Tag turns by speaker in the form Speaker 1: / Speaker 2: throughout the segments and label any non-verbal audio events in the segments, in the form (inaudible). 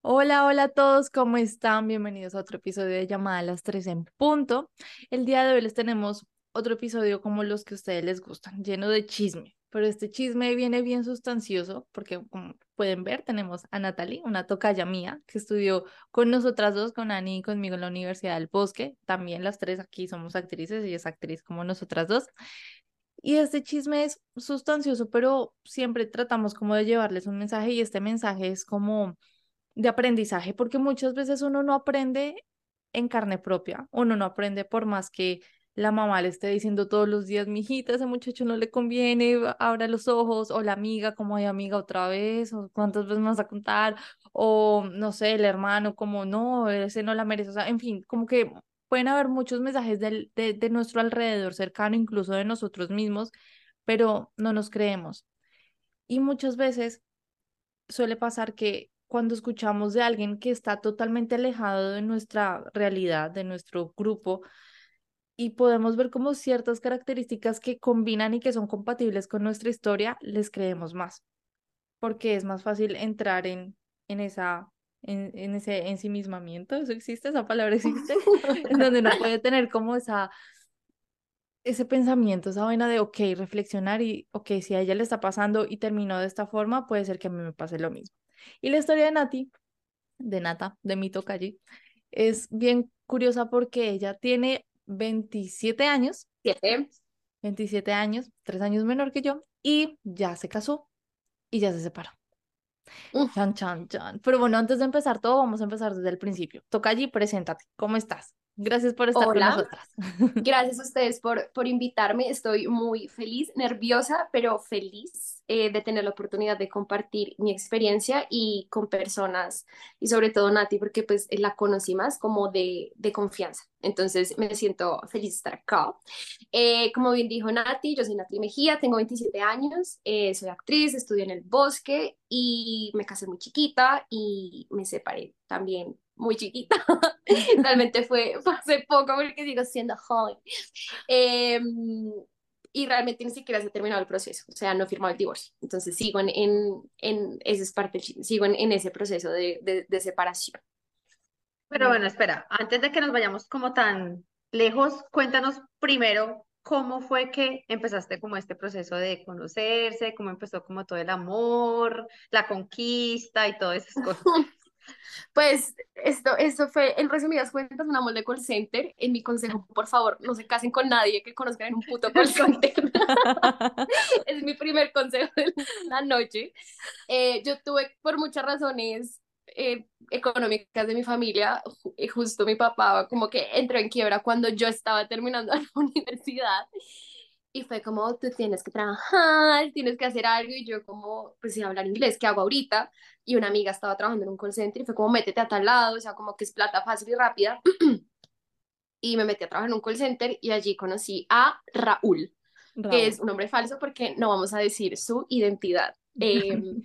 Speaker 1: Hola, hola a todos, ¿cómo están? Bienvenidos a otro episodio de Llamada a las 3 en punto. El día de hoy les tenemos otro episodio como los que a ustedes les gustan, lleno de chisme. Pero este chisme viene bien sustancioso porque como pueden ver tenemos a Natalie, una tocaya mía que estudió con nosotras dos, con Ani y conmigo en la Universidad del Bosque. También las tres aquí somos actrices, ella es actriz como nosotras dos. Y este chisme es sustancioso, pero siempre tratamos como de llevarles un mensaje y este mensaje es como de aprendizaje, porque muchas veces uno no aprende en carne propia, uno no aprende por más que la mamá le esté diciendo todos los días, mijita, ese muchacho no le conviene, abra los ojos, o la amiga, como hay amiga otra vez, o cuántas veces más a contar, o no sé, el hermano, como no, ese no la merece, o sea, en fin, como que pueden haber muchos mensajes de, de nuestro alrededor cercano, incluso de nosotros mismos, pero no nos creemos. Y muchas veces suele pasar que cuando escuchamos de alguien que está totalmente alejado de nuestra realidad, de nuestro grupo, y podemos ver como ciertas características que combinan y que son compatibles con nuestra historia, les creemos más, porque es más fácil entrar en, en esa en, en, ese ensimismamiento, ¿eso existe? ¿Esa palabra existe? (laughs) en donde uno puede tener como esa, ese pensamiento, esa vaina de, ok, reflexionar y, ok, si a ella le está pasando y terminó de esta forma, puede ser que a mí me pase lo mismo. Y la historia de Nati, de Nata, de mi allí, es bien curiosa porque ella tiene 27 años.
Speaker 2: ¿Siete?
Speaker 1: 27 años, tres años menor que yo, y ya se casó y ya se separó. Chan, chan, chan. Pero bueno, antes de empezar todo, vamos a empezar desde el principio. Toca allí, preséntate. ¿Cómo estás? Gracias por estar con nosotras. (laughs)
Speaker 3: Gracias a ustedes por, por invitarme. Estoy muy feliz, nerviosa, pero feliz eh, de tener la oportunidad de compartir mi experiencia y con personas, y sobre todo Nati, porque pues la conocí más como de, de confianza. Entonces me siento feliz de estar acá. Eh, como bien dijo Nati, yo soy Nati Mejía, tengo 27 años, eh, soy actriz, estudio en el bosque y me casé muy chiquita y me separé también muy chiquita. (laughs) Realmente fue, fue, hace poco porque sigo siendo joven. Eh, y realmente ni siquiera se ha terminado el proceso, o sea, no he firmado el divorcio. Entonces sigo en, en, en esa es parte sigo en, en ese proceso de, de, de, separación.
Speaker 2: Pero bueno, espera, antes de que nos vayamos como tan lejos, cuéntanos primero cómo fue que empezaste como este proceso de conocerse, cómo empezó como todo el amor, la conquista y todas esas cosas. (laughs)
Speaker 3: Pues esto, esto fue, en resumidas cuentas, un amor de call center. En mi consejo, por favor, no se casen con nadie que conozcan en un puto call center. (laughs) es mi primer consejo de la noche. Eh, yo tuve, por muchas razones eh, económicas de mi familia, eh, justo mi papá como que entró en quiebra cuando yo estaba terminando (laughs) la universidad y fue como, tú tienes que trabajar, tienes que hacer algo, y yo como, pues sin hablar inglés, ¿qué hago ahorita? Y una amiga estaba trabajando en un call center y fue como, métete a tal lado, o sea, como que es plata fácil y rápida. (clears throat) y me metí a trabajar en un call center y allí conocí a Raúl, que es un nombre falso porque no vamos a decir su identidad. (laughs) Em,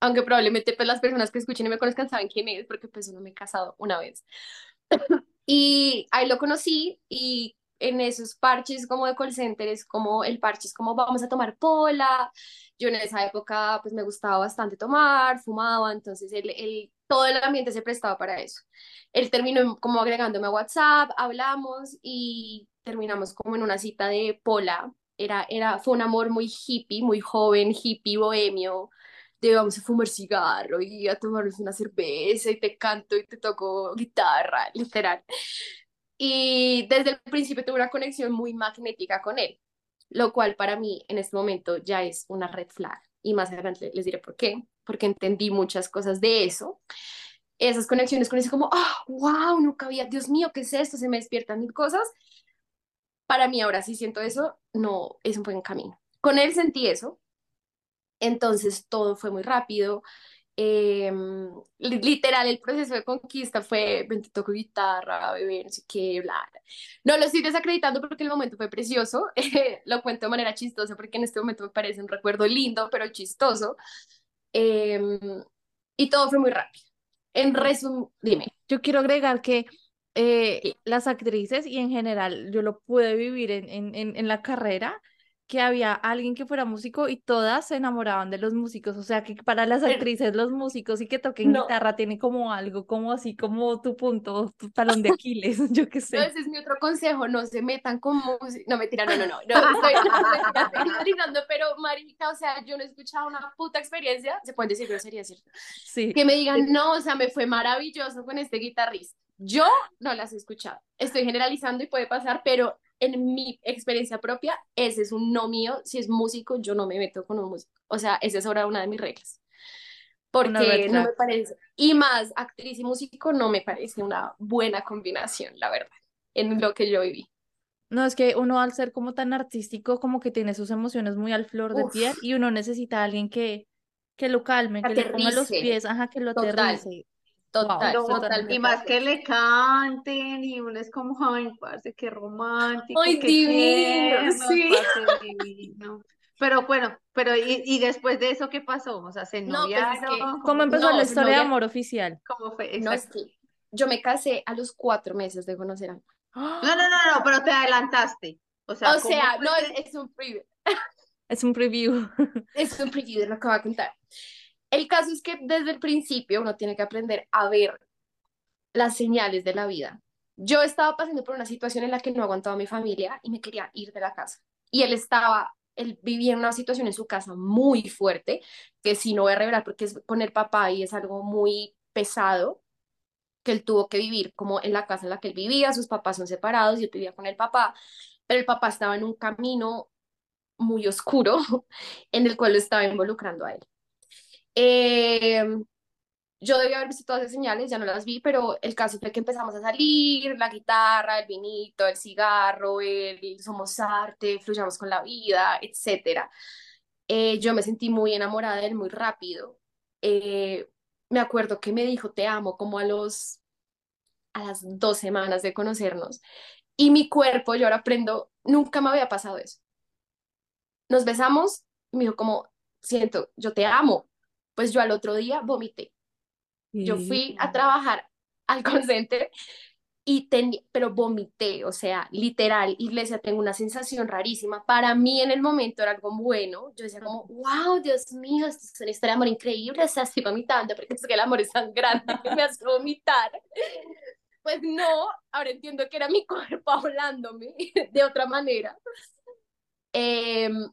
Speaker 3: aunque probablemente pues las personas que escuchen y me conozcan saben quién es, porque pues no me he casado una vez. (clears throat) y ahí lo conocí y en esos parches como de call center es como el parche es como vamos a tomar pola. Yo en esa época pues me gustaba bastante tomar, fumaba, entonces el, el, todo el ambiente se prestaba para eso. Él terminó como agregándome a WhatsApp, hablamos y terminamos como en una cita de pola. Era, era, fue un amor muy hippie, muy joven, hippie, bohemio, de vamos a fumar cigarro y a tomarnos una cerveza y te canto y te toco guitarra, literal. Y desde el principio tuve una conexión muy magnética con él, lo cual para mí en este momento ya es una red flag. Y más adelante les diré por qué, porque entendí muchas cosas de eso. Esas conexiones con eso como, ah, wow, nunca había, Dios mío, ¿qué es esto? Se me despiertan mil cosas. Para mí ahora sí siento eso, no, es un buen camino. Con él sentí eso, entonces todo fue muy rápido Li- literal, el proceso de conquista fue, ven, toco guitarra, bebé, no sé qué, bla, bla. No lo estoy desacreditando porque el momento fue precioso, (laughs) lo cuento de manera chistosa porque en este momento me parece un recuerdo lindo, pero chistoso. Em, y todo fue muy rápido. En resumen, dime.
Speaker 1: Yo quiero agregar que eh,
Speaker 3: Sí.
Speaker 1: las actrices y en general yo lo pude vivir en, en, en la carrera, que había alguien que fuera músico y todas se enamoraban de los músicos, o sea que para las actrices los músicos y que toquen
Speaker 3: No.
Speaker 1: guitarra tiene como algo, como así, como tu punto, tu talón de Aquiles, (laughs) yo qué
Speaker 3: No,
Speaker 1: sé.
Speaker 3: ese es mi otro consejo, no se metan con música. No, mentira, no, no, no. no estoy, generalizando, pero marica, o sea, yo no he escuchado una puta experiencia, se pueden decir groserías, ¿cierto?
Speaker 1: Sí.
Speaker 3: Que me digan, no, o sea, me fue maravilloso con este guitarrista. Yo no las he escuchado. Estoy generalizando y puede pasar, pero en mi experiencia propia, ese es un no mío. Si es músico, yo no me meto con un músico. O sea, esa es ahora una de mis reglas. Porque no me parece. Y más, actriz y músico no me parece una buena combinación, la verdad, en lo que yo viví.
Speaker 1: No, es que uno al ser como tan artístico, como que tiene sus emociones muy al flor de
Speaker 3: Uf.
Speaker 1: piel y uno necesita a alguien que, que lo calme, que le ponga los pies, ajá, que lo aterrice.
Speaker 3: Total,
Speaker 1: Wow,
Speaker 3: totalmente.
Speaker 2: y más que le canten y uno es como, ay, parce, qué romántico,
Speaker 3: Ay,
Speaker 2: qué
Speaker 3: divino,
Speaker 2: tierno,
Speaker 3: sí.
Speaker 2: parce, divino. Pero bueno, pero y, y después de eso, ¿qué pasó? O sea, ¿se
Speaker 3: No, pues es que-
Speaker 2: noviaron?
Speaker 1: ¿Cómo empezó
Speaker 3: No,
Speaker 1: la historia de amor oficial?
Speaker 2: ¿Cómo fue?
Speaker 3: No, es que yo me casé a los cuatro meses de conocer a
Speaker 2: No, no, no, no, pero te adelantaste. O sea,
Speaker 3: O
Speaker 2: ¿cómo
Speaker 3: sea, no, es, es un preview.
Speaker 1: Es un preview.
Speaker 3: Es un preview de lo que voy a contar. El caso es que desde el principio uno tiene que aprender a ver las señales de la vida. Yo estaba pasando por una situación en la que no aguantaba mi familia y me quería ir de la casa. Y él estaba, él vivía en una situación en su casa muy fuerte, que sí no voy a revelar porque es con el papá y es algo muy pesado, que él tuvo que vivir como en la casa en la que él vivía, sus papás son separados y él vivía con el papá, pero el papá estaba en un camino muy oscuro (laughs) en el cual lo estaba involucrando a él. Eh, yo debía haber visto todas esas señales, ya no las vi, pero el caso fue que empezamos a salir, la guitarra, el vinito, el cigarro, el somos arte, fluyamos con la vida, etcétera. Eh, yo me sentí muy enamorada de él muy rápido. Eh, me acuerdo que me dijo te amo como a los a las dos semanas de conocernos y mi cuerpo, yo ahora aprendo, nunca me había pasado eso. Nos besamos y me dijo como siento, yo te amo. Pues yo al otro día vomité. Yo fui a trabajar (laughs) al call center y tenía, pero vomité, o sea, literal, y le decía, tengo una sensación rarísima. Para mí en el momento era algo bueno. Yo decía como, wow, Dios mío, esto es una historia de amor increíble, o sea, estoy vomitando porque es que el amor es tan grande (laughs) que me hace vomitar. Pues no, ahora entiendo que era mi (laughs) cuerpo hablándome de otra manera. Em,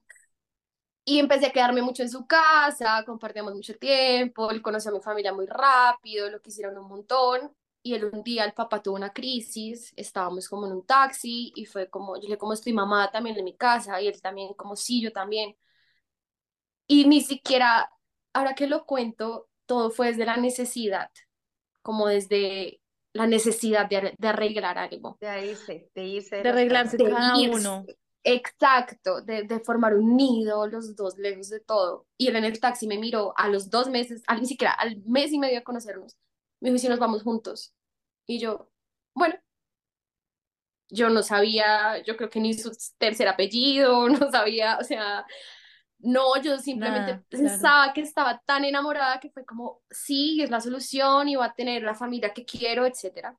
Speaker 3: y empecé a quedarme mucho en su casa, compartíamos mucho tiempo, él conoció a mi familia muy rápido, lo quisieron un montón. Y él un día, el papá tuvo una crisis, estábamos como en un taxi y fue como, yo le dije, ¿cómo estoy mamá también en mi casa? Y él también, como, sí, yo también. Y ni siquiera, ahora que lo cuento, todo fue desde la necesidad, como desde la necesidad de, de arreglar algo.
Speaker 2: De irse, de irse
Speaker 1: De
Speaker 2: la
Speaker 1: arreglarse.
Speaker 3: De
Speaker 1: cada
Speaker 3: irse.
Speaker 1: uno.
Speaker 3: Exacto, de, de formar un nido, los dos lejos de todo. Y él en el taxi me miró a los dos meses, al, ni siquiera al mes y medio de conocernos. Me dijo, "¿Y si nos vamos juntos. Y yo, bueno, yo no sabía, yo creo que ni su tercer apellido, (laughs) no sabía, o sea, no, yo simplemente
Speaker 1: Nada, claro.
Speaker 3: pensaba que estaba tan enamorada que fue como, sí, es la solución y va a tener la familia que quiero, etcétera.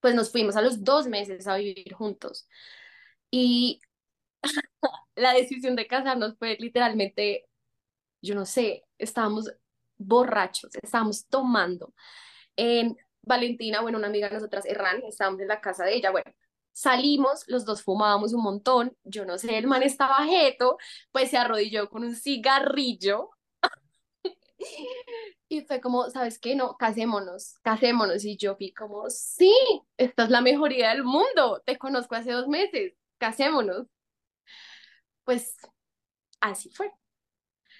Speaker 3: Pues nos fuimos a los dos meses a vivir juntos. Y (laughs) la decisión de casarnos fue literalmente, yo no sé, estábamos borrachos, estábamos tomando. En Valentina, bueno, una amiga de nosotras, Erran, estábamos en la casa de ella, bueno, salimos, los dos fumábamos un montón, yo no sé, el man estaba jeto, pues se arrodilló con un cigarrillo (laughs) y fue como, ¿sabes qué? No, casémonos, casémonos. Y yo fui como, sí, esta es la mejor idea del mundo, te conozco hace dos meses, casémonos. Pues así fue.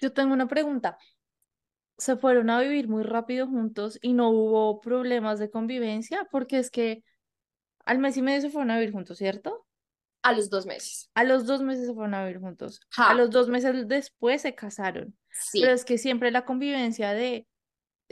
Speaker 1: Yo tengo una pregunta. ¿Se fueron a vivir muy rápido juntos y no hubo problemas de convivencia? Porque es que al mes y medio se fueron a vivir juntos, ¿cierto?
Speaker 3: A los dos meses.
Speaker 1: A los dos meses se fueron a vivir juntos.
Speaker 3: Ja.
Speaker 1: A los dos meses después se casaron.
Speaker 3: Sí,
Speaker 1: Pero es que siempre la convivencia de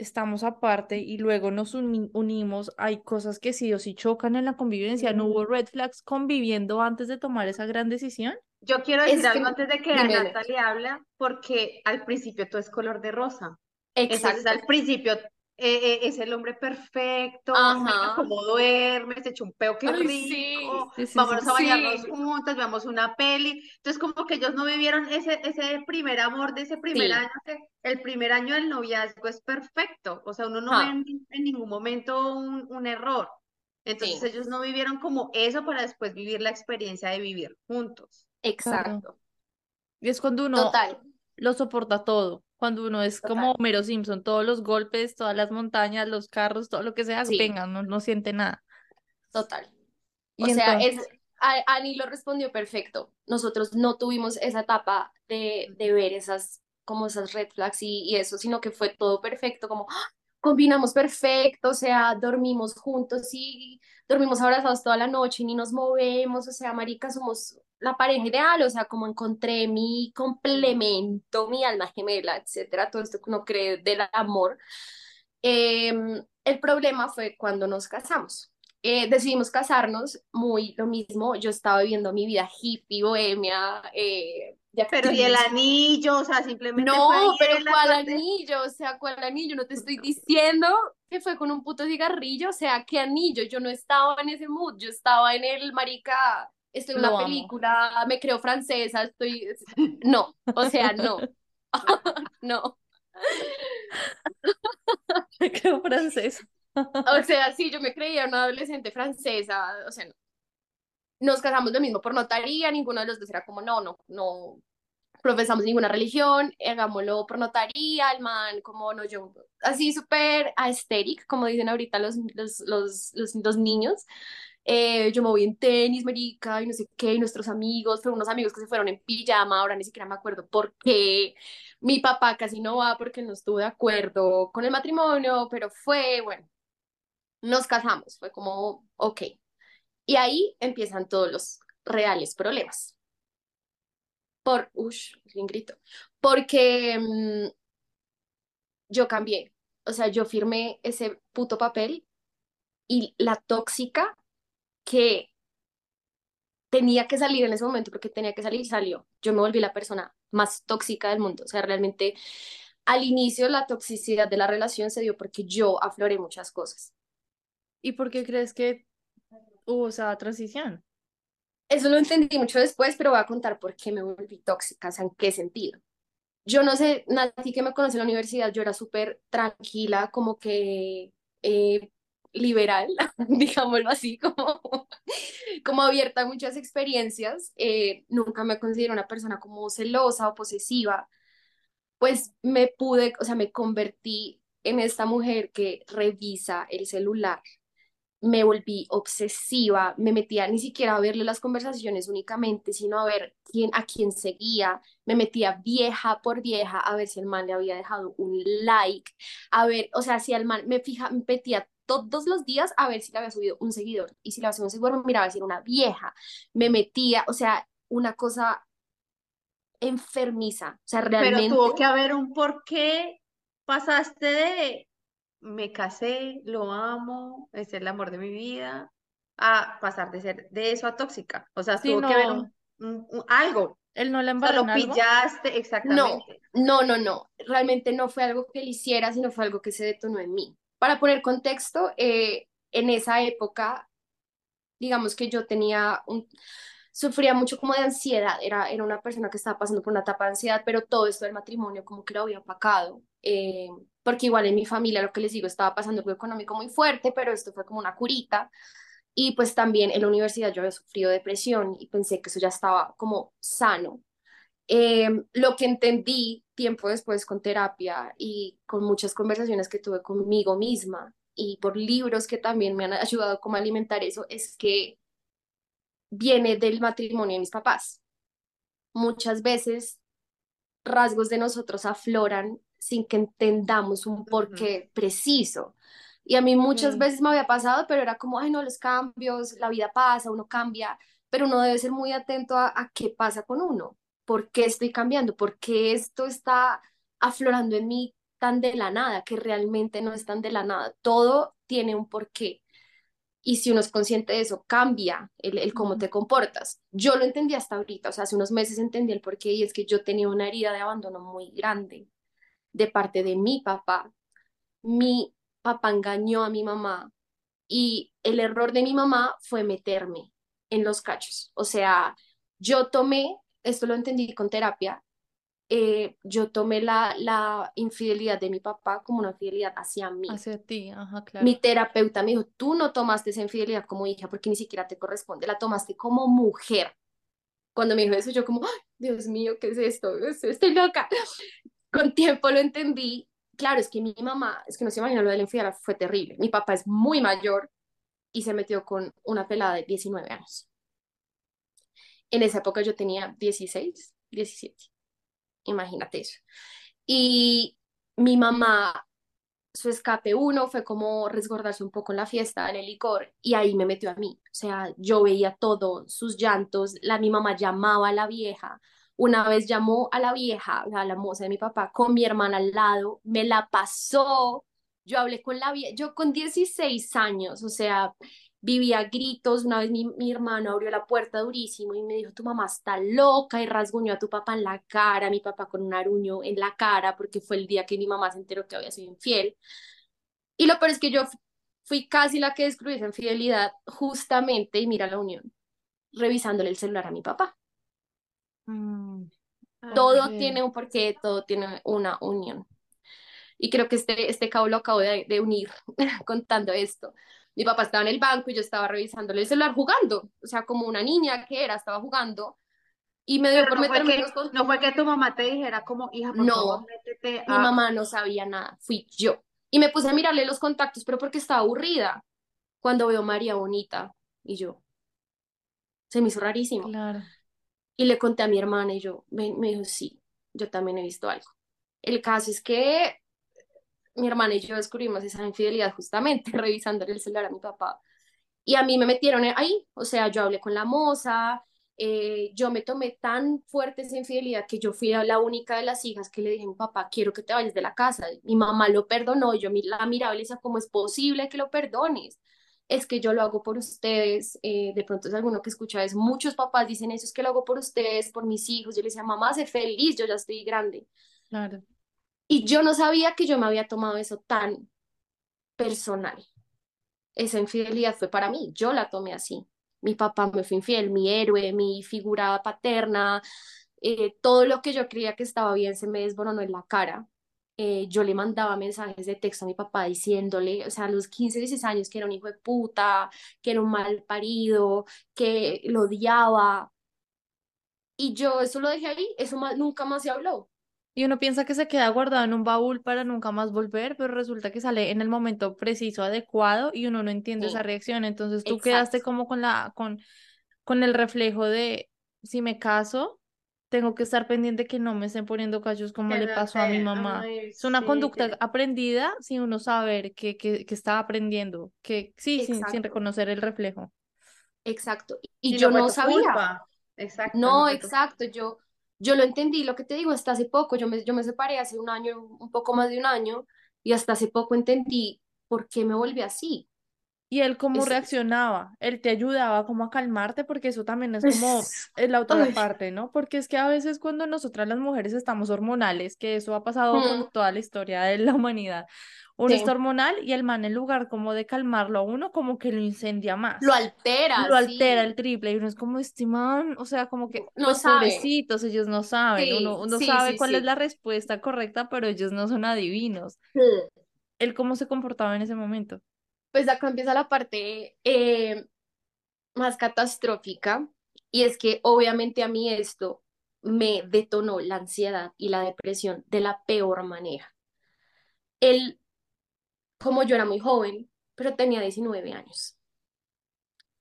Speaker 1: estamos aparte y luego nos uni- unimos, hay cosas que sí o sí chocan en la convivencia. ¿No hubo red flags conviviendo antes de tomar esa gran decisión?
Speaker 2: Yo quiero decir
Speaker 3: Es que-
Speaker 2: algo antes de que
Speaker 3: dímelo.
Speaker 2: Natalie habla, porque al principio todo es color de rosa. Entonces
Speaker 3: Exacto.
Speaker 2: al principio eh, eh, es el hombre perfecto,
Speaker 3: Ajá.
Speaker 2: mira cómo duerme, se echó un peo, qué
Speaker 3: Ay,
Speaker 2: rico,
Speaker 3: sí.
Speaker 1: Sí, sí,
Speaker 2: vámonos
Speaker 1: sí.
Speaker 2: a bañarnos
Speaker 3: Sí.
Speaker 2: juntas, veamos una peli. Entonces como que ellos no vivieron ese, ese primer amor de ese primer
Speaker 3: Sí.
Speaker 2: año, que el primer año del noviazgo es perfecto, o sea, uno no
Speaker 3: Ah.
Speaker 2: ve en, en ningún momento un, un error. Entonces
Speaker 3: Sí.
Speaker 2: ellos no vivieron como eso para después vivir la experiencia de vivir juntos.
Speaker 3: Exacto.
Speaker 1: Y es cuando uno
Speaker 3: Total.
Speaker 1: lo soporta todo, cuando uno es como. Homero Simpson, todos los golpes, todas las montañas, los carros, todo lo que sea,
Speaker 3: Sí.
Speaker 1: venga, no, no siente nada.
Speaker 3: Total.
Speaker 1: Y
Speaker 3: O sea,
Speaker 1: entonces,
Speaker 3: es, Ani lo respondió perfecto. Nosotros no tuvimos esa etapa de, de ver esas, como esas red flags y, y eso, sino que fue todo perfecto, como ¡ah! combinamos perfecto, o sea, dormimos juntos y dormimos abrazados toda la noche y ni nos movemos, o sea, marica, somos la pareja ideal, o sea, como encontré mi complemento, mi alma gemela, etcétera, todo esto que uno cree del amor. Em, el problema fue cuando nos casamos. Eh, decidimos casarnos, muy lo mismo, yo estaba viviendo mi vida hippie, bohemia, eh, de
Speaker 2: Pero y el anillo, o sea, simplemente
Speaker 3: No, pero ¿cuál anillo? O sea, ¿cuál anillo? No te estoy diciendo que fue con un puto cigarrillo, o sea, ¿qué anillo? Yo no estaba en ese mood, yo estaba en el marica, estoy en una
Speaker 1: amo.
Speaker 3: película, me creo francesa, estoy... No, o sea, no, (laughs) no. (laughs)
Speaker 1: me quedo francés.
Speaker 3: O sea, sí, yo me creía una adolescente francesa, o sea, no. Nos casamos lo mismo por notaría, ninguno de los dos era como, no, no, no profesamos ninguna religión, hagámoslo por notaría, el man, como no, yo, así súper aesthetic, como dicen ahorita los, los, los, los, los niños. Eh, yo me voy en tenis, marica, y no sé qué, y nuestros amigos, fueron unos amigos que se fueron en pijama, ahora ni siquiera me acuerdo por qué. Mi papá casi no va porque no estuvo de acuerdo con el matrimonio, pero fue, bueno, nos casamos, fue como, ok. Y ahí empiezan todos los reales problemas. Por, uff, bien grito. Porque mm, yo cambié. O sea, yo firmé ese puto papel y la tóxica que tenía que salir en ese momento, porque tenía que salir, salió. Yo me volví la persona más tóxica del mundo. O sea, realmente al inicio la toxicidad de la relación se dio porque yo afloré muchas cosas.
Speaker 1: ¿Y por qué crees que hubo esa transición?
Speaker 3: Eso lo entendí mucho después, pero voy a contar por qué me volví tóxica, o sea, en qué sentido. Yo no sé, Nati que me conoce en la universidad, yo era súper tranquila, como que eh, liberal, (laughs) digámoslo así, como, como abierta a muchas experiencias. eh, nunca me considero una persona como celosa o posesiva. Pues me pude, o sea, me convertí en esta mujer que revisa el celular me volví obsesiva, me metía ni siquiera a verle las conversaciones únicamente, sino a ver quién, a quién seguía, me metía vieja por vieja a ver si el man le había dejado un like, a ver, o sea, si el man me fija, me metía todos los días a ver si le había subido un seguidor, y si le había subido un seguidor, me miraba si era una vieja, me metía, o sea, una cosa enfermiza, o sea,
Speaker 2: Pero
Speaker 3: realmente...
Speaker 2: tuvo que haber un por qué pasaste de me casé, lo amo, es el amor de mi vida, a pasar de ser de eso a tóxica. O sea,
Speaker 1: Sí,
Speaker 2: tuvo que haber
Speaker 1: no,
Speaker 2: un, un- un- algo.
Speaker 1: él no la
Speaker 2: O sea,
Speaker 1: embarró
Speaker 2: lo
Speaker 1: en algo.
Speaker 2: pillaste,
Speaker 3: No,
Speaker 2: exactamente.
Speaker 3: no, no, no. Realmente no fue algo que él hiciera, sino fue algo que se detonó en mí. Para poner contexto, eh, en esa época, digamos que yo tenía un, sufría mucho como de ansiedad, era, era una persona que estaba pasando por una etapa de ansiedad, pero todo esto del matrimonio como que lo había opacado, eh, porque igual en mi familia, lo que les digo, estaba pasando algo económico muy fuerte, pero esto fue como una curita. Y pues también en la universidad yo había sufrido depresión y pensé que eso ya estaba como sano. Eh, lo que entendí tiempo después con terapia y con muchas conversaciones que tuve conmigo misma y por libros que también me han ayudado como a alimentar eso, es que viene del matrimonio de mis papás. Muchas veces rasgos de nosotros afloran sin que entendamos un porqué preciso. Y a mí muchas veces me había pasado, pero era como, ay, no, los cambios, la vida pasa, uno cambia, pero uno debe ser muy atento a, a qué pasa con uno, por qué estoy cambiando, por qué esto está aflorando en mí tan de la nada, que realmente no es tan de la nada. Todo tiene un porqué. Y si uno es consciente de eso, cambia el, el cómo te comportas. Yo lo entendí hasta ahorita, o sea, hace unos meses entendí el porqué y es que yo tenía una herida de abandono muy grande de parte de mi papá. Mi papá engañó a mi mamá y el error de mi mamá fue meterme en los cachos. O sea, yo tomé, esto lo entendí con terapia, eh, yo tomé la, la infidelidad de mi papá como una infidelidad hacia mí.
Speaker 1: Hacia ti, ajá, claro.
Speaker 3: Mi terapeuta me dijo, tú no tomaste esa infidelidad como hija porque ni siquiera te corresponde, la tomaste como mujer. Cuando me dijo eso, yo como, Ay, Dios mío, ¿qué es esto? Estoy loca. (laughs) Con tiempo lo entendí. Claro, es que mi mamá, es que no se imagina lo de la infidelidad, fue terrible. Mi papá es muy mayor y se metió con una pelada de 19 años. En esa época yo tenía 16, 17 imagínate eso. Y mi mamá, su escape uno fue como resguardarse un poco en la fiesta, en el licor, y ahí me metió a mí. O sea, yo veía todo, sus llantos, la, mi mamá llamaba a la vieja. Una vez llamó a la vieja, a la moza de mi papá, con mi hermana al lado, me la pasó. Yo hablé con la vieja, yo con 16 años, o sea, vivía gritos. Una vez mi, mi, hermano abrió la puerta durísimo y me dijo, tu mamá está loca y rasguñó a tu papá en la cara, mi papá con un aruño en la cara, porque fue el día que mi mamá se enteró que había sido infiel. Y lo peor es que yo fui casi la que descubrí esa infidelidad justamente, y mira la unión, revisándole el celular a mi papá. Mm. Todo tiene un porqué, todo tiene una unión. Y creo que este, este cabo lo acabo de, de unir (laughs) contando esto mi papá estaba en el banco y yo estaba revisándole el celular jugando, o sea, como una niña que era, estaba jugando. Y me dio por
Speaker 2: no
Speaker 3: meterme
Speaker 2: fue, que, no fue que tu mamá te dijera como, hija, por
Speaker 3: no,
Speaker 2: favor, métete
Speaker 3: a... mi mamá no sabía nada, fui yo. Y me puse a mirarle los contactos, pero porque estaba aburrida. Cuando veo María Bonita y yo, se me hizo rarísimo.
Speaker 1: Claro.
Speaker 3: Y le conté a mi hermana y yo, me, me dijo, sí, yo también he visto algo. El caso es que mi hermana y yo descubrimos esa infidelidad justamente (laughs) revisando el celular a mi papá. Y a mí me metieron ahí, o sea, yo hablé con la moza, eh, yo me tomé tan fuerte esa infidelidad que yo fui la única de las hijas que le dije a mi papá, quiero que te vayas de la casa. Mi mamá lo perdonó, yo la miraba y le decía, ¿cómo es posible que lo perdones? Es que yo lo hago por ustedes, eh, de pronto es alguno que escucha, es muchos papás dicen eso, es que lo hago por ustedes, por mis hijos. Yo le decía, mamá, sé feliz, yo ya estoy grande.
Speaker 1: Claro.
Speaker 3: Y yo no sabía que yo me había tomado eso tan personal. Esa infidelidad fue para mí, yo la tomé así. Mi papá me fue infiel, mi héroe, mi figura paterna, eh, todo lo que yo creía que estaba bien se me desboronó en la cara. Eh, yo le mandaba mensajes de texto a mi papá diciéndole, o sea, a los 15, 16 años, que era un hijo de puta, que era un mal parido, que lo odiaba. Y yo eso lo dejé ahí, eso nunca más se habló.
Speaker 1: Y uno piensa que se queda guardado en un baúl para nunca más volver, pero resulta que sale en el momento preciso, adecuado, y uno no entiende
Speaker 3: Sí,
Speaker 1: esa reacción. Entonces tú
Speaker 3: exacto.
Speaker 1: quedaste como con la, con, con el reflejo de si me caso, tengo que estar pendiente que no me estén poniendo cachos como
Speaker 2: Que
Speaker 1: le
Speaker 2: no
Speaker 1: pasó a mi mamá.
Speaker 2: ay,
Speaker 1: Es una
Speaker 2: sí,
Speaker 1: conducta
Speaker 2: que-
Speaker 1: aprendida sin uno saber que, que, que está aprendiendo, que sí, sin, sin reconocer el reflejo.
Speaker 3: Exacto. Y
Speaker 2: Y
Speaker 3: yo
Speaker 2: no
Speaker 3: sabía.
Speaker 2: culpa. Exacto,
Speaker 3: No, exacto, yo, yo lo entendí, lo que te digo, hasta hace poco, yo me, yo me separé hace un año, un poco más de un año, y hasta hace poco entendí por qué me volví así.
Speaker 1: Y él cómo
Speaker 3: Es-
Speaker 1: reaccionaba, él te ayudaba como a calmarte, porque eso también es como
Speaker 3: es-
Speaker 1: la otra
Speaker 3: Ay.
Speaker 1: parte, ¿no? Porque es que a veces cuando nosotras las mujeres estamos hormonales, que eso ha pasado con
Speaker 3: Mm.
Speaker 1: toda la historia de la humanidad, uno
Speaker 3: Sí.
Speaker 1: está hormonal y el man en lugar como de calmarlo a uno, como que lo incendia más.
Speaker 3: Lo altera,
Speaker 1: Lo altera
Speaker 3: sí.
Speaker 1: el triple y uno es como este man, o sea, como que
Speaker 3: No sabe.
Speaker 1: pobrecitos, ellos no saben,
Speaker 3: Sí,
Speaker 1: uno, uno sabe cuál es la respuesta correcta, pero ellos no son adivinos. Él cómo se comportaba en ese momento.
Speaker 3: Pues acá empieza la parte eh, más catastrófica, y es que obviamente a mí esto me detonó la ansiedad y la depresión de la peor manera. Él, como yo era muy joven, pero tenía 19 años.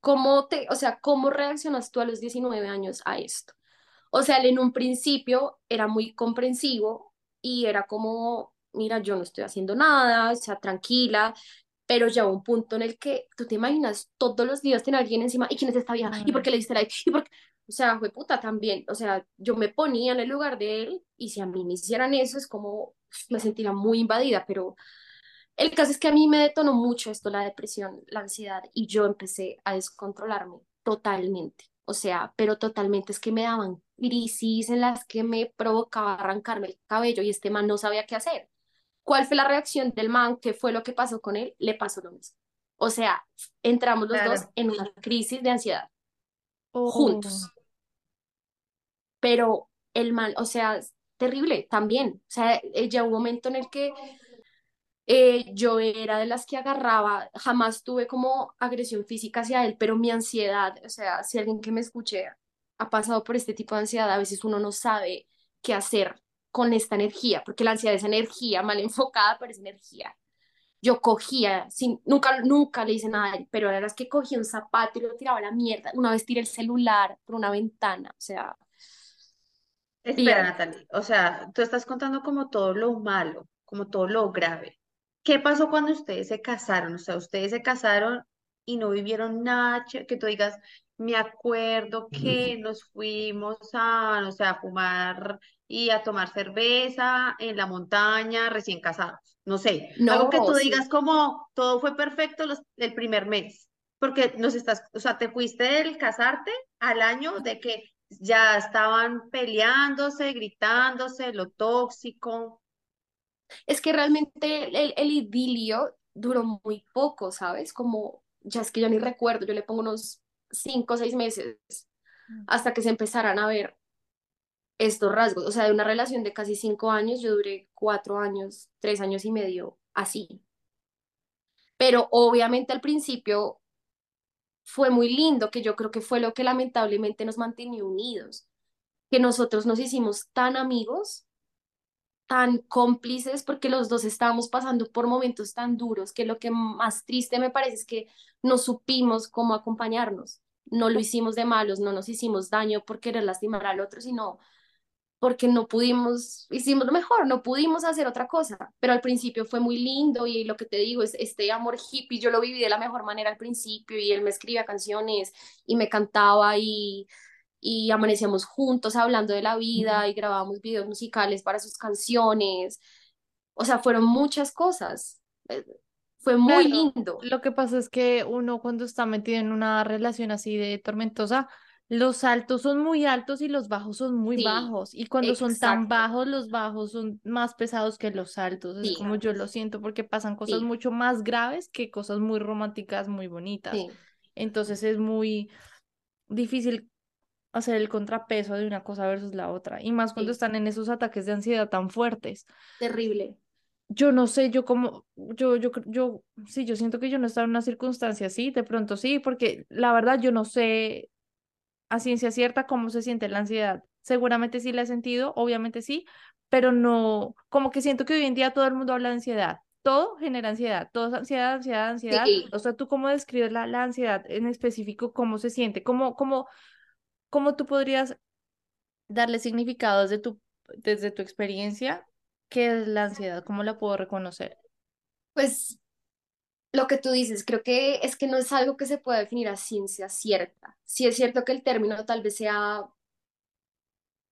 Speaker 3: ¿Cómo te, o sea, cómo reaccionas tú a los 19 años a esto? O sea, él en un principio era muy comprensivo y era como, mira, yo no estoy haciendo nada, o tranquila, pero ya un punto en el que tú te imaginas todos los días tener a alguien encima, ¿y quién es esta vieja? ¿Y por qué le diste like? ¿Y por qué? O sea, fue puta también. O sea, yo me ponía en el lugar de él y si a mí me hicieran eso es como me sentiría muy invadida, pero el caso es que a mí me detonó mucho esto, la depresión, la ansiedad y yo empecé a descontrolarme totalmente. O sea, pero totalmente es que me daban crisis en las que me provocaba arrancarme el cabello y este man no sabía qué hacer. ¿Cuál fue la reacción del man? ¿Qué fue lo que pasó con él? Le pasó lo mismo. O sea, entramos los
Speaker 2: Claro.
Speaker 3: dos en una crisis de ansiedad
Speaker 1: Oh.
Speaker 3: juntos. Pero el man, o sea, terrible también. O sea, eh, ya hubo un momento en el que eh, yo era de las que agarraba, jamás tuve como agresión física hacia él, pero mi ansiedad, o sea, si alguien que me escuche ha pasado por este tipo de ansiedad, a veces uno no sabe qué hacer con esta energía, porque la ansiedad es energía mal enfocada, pero es energía. Yo cogía, sin, nunca, nunca le hice nada pero era las que cogía un zapato y lo tiraba a la mierda. Una vez tiré el celular por una ventana, o sea,
Speaker 2: Espera. Natalie. O sea, tú estás contando como todo lo malo, como todo lo grave. ¿Qué pasó cuando ustedes se casaron? O sea, ustedes se casaron y no vivieron nada que tú digas, me acuerdo que nos fuimos a, no sé, a fumar y a tomar cerveza en la montaña recién casados. No sé, algo que tú
Speaker 3: No,
Speaker 2: digas como todo fue perfecto los- el primer mes, porque nos estás, o sea, te fuiste del casarte al año de que ya estaban peleándose, gritándose, lo tóxico.
Speaker 3: Es que realmente el, el idilio duró muy poco, ¿sabes? Como, ya es que yo ni recuerdo, yo le pongo unos cinco o seis meses hasta que se empezaran a ver estos rasgos. O sea, de una relación de casi cinco años, yo duré cuatro años, tres años y medio así. Pero obviamente al principio fue muy lindo, que yo creo que fue lo que lamentablemente nos mantenía unidos, que nosotros nos hicimos tan amigos tan cómplices porque los dos estábamos pasando por momentos tan duros que lo que más triste me parece es que no supimos cómo acompañarnos. No lo hicimos de malos, no nos hicimos daño por querer lastimar al otro, sino porque no pudimos, hicimos lo mejor, no pudimos hacer otra cosa. Pero al principio fue muy lindo y lo que te digo es este amor hippie, yo lo viví de la mejor manera al principio y él me escribía canciones y me cantaba y y amanecíamos juntos hablando de la vida y grabábamos videos musicales para sus canciones. O sea, fueron muchas cosas. Eh, Fue muy
Speaker 1: Claro,
Speaker 3: lindo.
Speaker 1: lo que pasa es que uno cuando está metido en una relación así de tormentosa, los altos son muy altos y los bajos son muy
Speaker 3: Sí,
Speaker 1: bajos. Y cuando son tan bajos, los bajos son más pesados que los altos. Es
Speaker 3: Sí,
Speaker 1: como yo lo siento porque pasan cosas
Speaker 3: sí,
Speaker 1: mucho más graves que cosas muy románticas, muy bonitas. Entonces es muy difícil hacer el contrapeso de una cosa versus la otra. Y más cuando están en esos ataques de ansiedad tan fuertes.
Speaker 3: Terrible.
Speaker 1: Yo no sé, yo como, yo, yo, yo, sí, yo siento que yo no estaba en una circunstancia así, de pronto sí, porque la verdad yo no sé a ciencia cierta cómo se siente la ansiedad. Seguramente sí la he sentido, obviamente sí, pero no, como que siento que hoy en día todo el mundo habla de ansiedad. Todo genera ansiedad, todo es ansiedad, ansiedad, ansiedad.
Speaker 3: Sí.
Speaker 1: O sea, ¿tú cómo describes la, la ansiedad en específico? ¿Cómo se siente? ¿Cómo, cómo, cómo tú podrías darle significado desde tu, desde tu experiencia? ¿Qué es la ansiedad? ¿Cómo la puedo reconocer?
Speaker 3: Pues lo que tú dices, creo que es que no es algo que se pueda definir a ciencia cierta. Sí es cierto que el término tal vez sea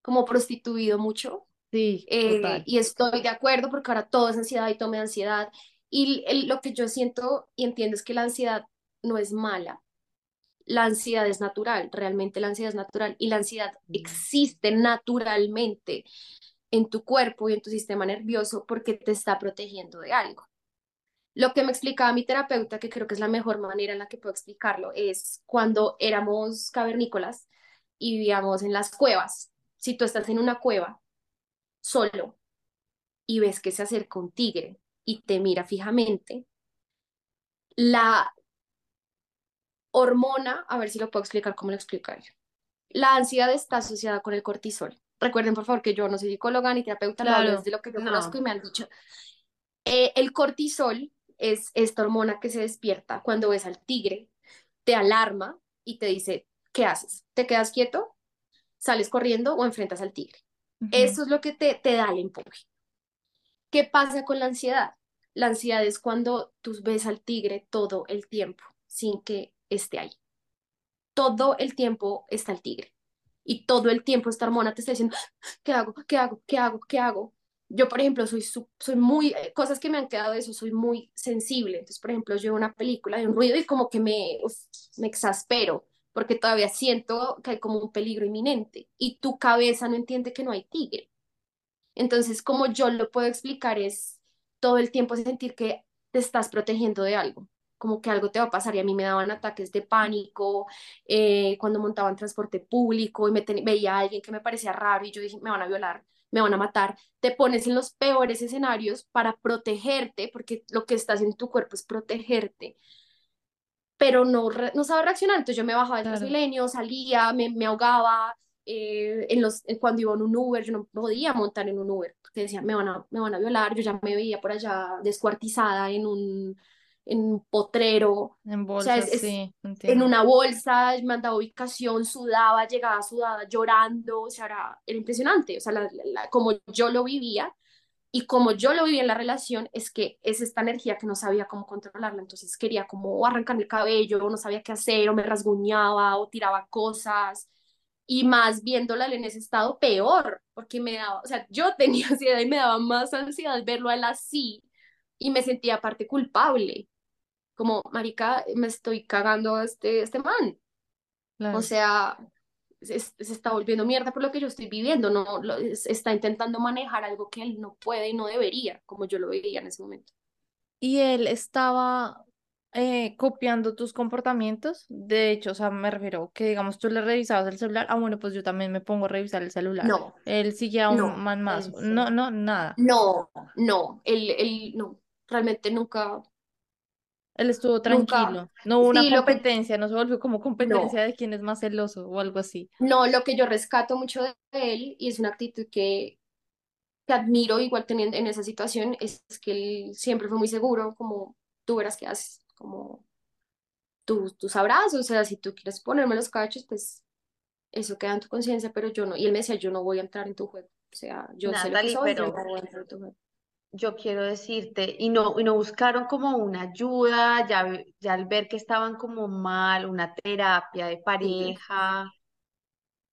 Speaker 3: como prostituido mucho,
Speaker 1: Sí,
Speaker 3: eh,
Speaker 1: total.
Speaker 3: y estoy de acuerdo porque ahora todo es ansiedad y todo me da ansiedad. Y el- lo que yo siento y entiendo es que la ansiedad no es mala. La ansiedad es natural, realmente la ansiedad es natural y la ansiedad existe naturalmente en tu cuerpo y en tu sistema nervioso porque te está protegiendo de algo. Lo que me explicaba mi terapeuta, que creo que es la mejor manera en la que puedo explicarlo, es cuando éramos cavernícolas y vivíamos en las cuevas. Si tú estás en una cueva solo y ves que se acerca un tigre y te mira fijamente, la hormona, a ver si lo puedo explicar cómo lo explicar yo. La ansiedad está asociada con el cortisol. Recuerden, por favor, que yo no soy psicóloga ni terapeuta, lo hablo
Speaker 1: Claro,
Speaker 3: desde lo que yo
Speaker 2: No,
Speaker 3: conozco y me han dicho. Eh, el cortisol es esta hormona que se despierta cuando ves al tigre, te alarma y te dice, ¿qué haces? ¿Te quedas quieto? ¿Sales corriendo o enfrentas al tigre? Eso es lo que te, te da el empuje. ¿Qué pasa con la ansiedad? La ansiedad es cuando tú ves al tigre todo el tiempo sin que esté ahí. Todo el tiempo está el tigre. y todo el tiempo esta hormona te está diciendo, ¿qué hago? ¿Qué hago? ¿Qué hago? ¿Qué hago? Yo, por ejemplo, soy, soy muy, eh, cosas que me han quedado de eso, soy muy sensible. Entonces, por ejemplo, yo una película de un ruido y como que me, me exaspero porque todavía siento que hay como un peligro inminente y tu cabeza no entiende que no hay tigre. Entonces, como yo lo puedo explicar es todo el tiempo sentir que te estás protegiendo de algo, como que algo te va a pasar y a mí me daban ataques de pánico eh, cuando montaba en transporte público y me veía a alguien que me parecía raro y yo dije, me van a violar, me van a matar. Te pones en los peores escenarios para protegerte, porque lo que estás en tu cuerpo es protegerte pero no, no sabe reaccionar. Entonces yo me bajaba del Transmilenio, salía, me, me ahogaba. Eh, en los, cuando iba en un Uber, yo no podía montar en un Uber, porque decían, me van a, me van a violar. Yo ya me veía por allá descuartizada en un, en un potrero.
Speaker 1: En bolsa, sí,
Speaker 3: en una bolsa, mandaba ubicación, sudaba, llegaba sudada, llorando, o sea, era, era impresionante. O sea, como yo lo vivía, y como yo lo viví en la relación, es que es esta energía que no sabía cómo controlarla, entonces quería como arrancar el cabello, o no sabía qué hacer, o me rasguñaba, o tiraba cosas, y más viéndola en ese estado, peor, porque me daba, o sea, yo (laughs) tenía ansiedad y me daba más ansiedad verlo a él así, y me sentía aparte culpable, como, marica, me estoy cagando a este, este man. O sea, se, está volviendo mierda por lo que yo estoy viviendo, no está intentando manejar algo que él no puede y no debería, como yo lo veía en ese momento.
Speaker 1: Y él estaba eh, copiando tus comportamientos, de hecho, o sea, me refiero que digamos tú le revisabas el celular, ah, bueno, pues yo también me pongo a revisar el celular.
Speaker 3: No.
Speaker 1: Él sigue aún no, más, más. no, no, nada.
Speaker 3: No, no, él, él, no, realmente nunca,
Speaker 1: él estuvo tranquilo. No hubo una competencia, no se volvió como competencia de quién es más celoso o algo así.
Speaker 3: No, lo que yo rescato mucho de él y es una actitud que, que admiro igual teniendo en esa situación es que él siempre fue muy seguro, como tú verás qué haces, como tú, tú sabrás, o sea, si tú quieres ponerme los cachos, pues eso queda en tu conciencia, pero yo no. Y él me decía, yo no voy a entrar en tu juego. O sea, yo sé lo que soy, pero... no voy a entrar en tu juego
Speaker 2: yo quiero decirte, y no, y no buscaron como una ayuda, ya, ya al ver que estaban como mal, una terapia de pareja,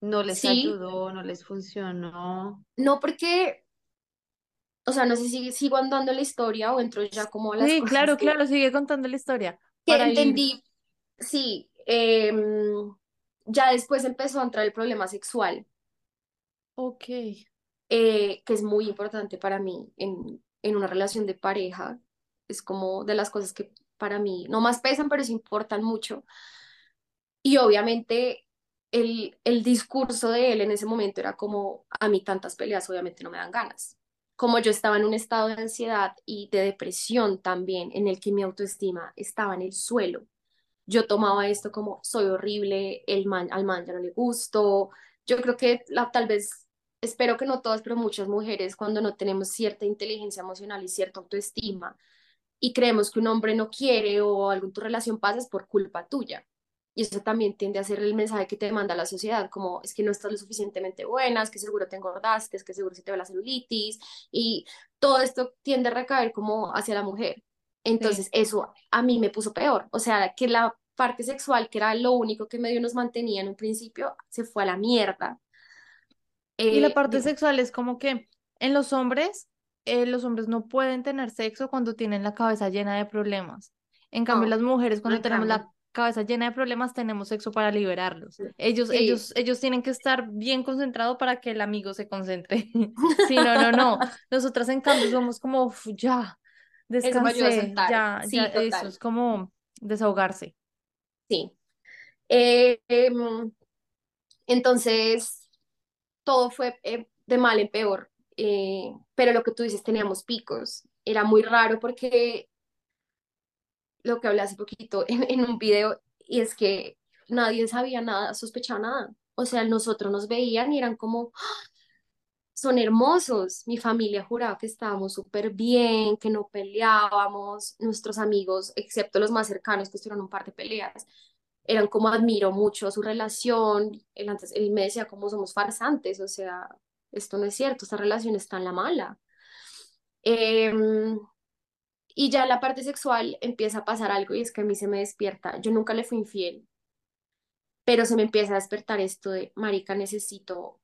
Speaker 2: no les ayudó, no les funcionó.
Speaker 3: No, porque, o sea, no sé si sigo andando la historia o entro ya como a las
Speaker 1: Sí, claro, claro, sigue contando la historia.
Speaker 3: Que entendí, sí, em, ya después empezó a entrar el problema sexual.
Speaker 1: Ok.
Speaker 3: Eh, que es muy importante para mí en, en una relación de pareja. Es como de las cosas que para mí no más pesan, pero sí importan mucho. Y obviamente el, el discurso de él en ese momento era como, a mí tantas peleas obviamente no me dan ganas. Como yo estaba en un estado de ansiedad y de depresión también, en el que mi autoestima estaba en el suelo, yo tomaba esto como, soy horrible, el man, al man ya no le gusto. Yo creo que la, tal vez espero que no todas, pero muchas mujeres, cuando no tenemos cierta inteligencia emocional y cierta autoestima y creemos que un hombre no quiere o algo en tu relación pasa, es por culpa tuya. Y eso también tiende a ser el mensaje que te manda la sociedad, como es que no estás lo suficientemente buena, es que seguro te engordaste, es que seguro se te ve la celulitis, y todo esto tiende a recaer como hacia la mujer. Entonces, eso a mí me puso peor. O sea, que la parte sexual, que era lo único que medio nos mantenía en un principio, se fue a la mierda
Speaker 1: y la eh, parte sexual es como que en los hombres, eh, los hombres no pueden tener sexo cuando tienen la cabeza llena de problemas. En cambio, las mujeres cuando tenemos la cabeza llena de problemas tenemos sexo para liberarlos. Ellos, ellos, ellos tienen que estar bien concentrados para que el amigo se concentre. (laughs) (laughs) sí, no, no, no. Nosotras en cambio somos como ya, descansé, ya, ya, eso es como desahogarse.
Speaker 3: Sí. Eh, em, entonces, todo fue eh, de mal en peor. Eh, pero lo que tú dices, teníamos picos. Era muy raro porque lo que hablé hace poquito en, un video, y es que nadie sabía nada, sospechaba nada. O sea, nosotros nos veían y eran como, ¡Ah! son hermosos. Mi familia juraba que estábamos súper bien, que no peleábamos. Nuestros amigos, excepto los más cercanos, que estuvieron un par de peleas, eran como admiro mucho su relación, él, antes, él me decía como somos farsantes, o sea, esto no es cierto, esta relación está en la mala. Em, y ya la parte sexual empieza a pasar algo y es que a mí se me despierta, yo nunca le fui infiel, pero se me empieza a despertar esto de, marica, necesito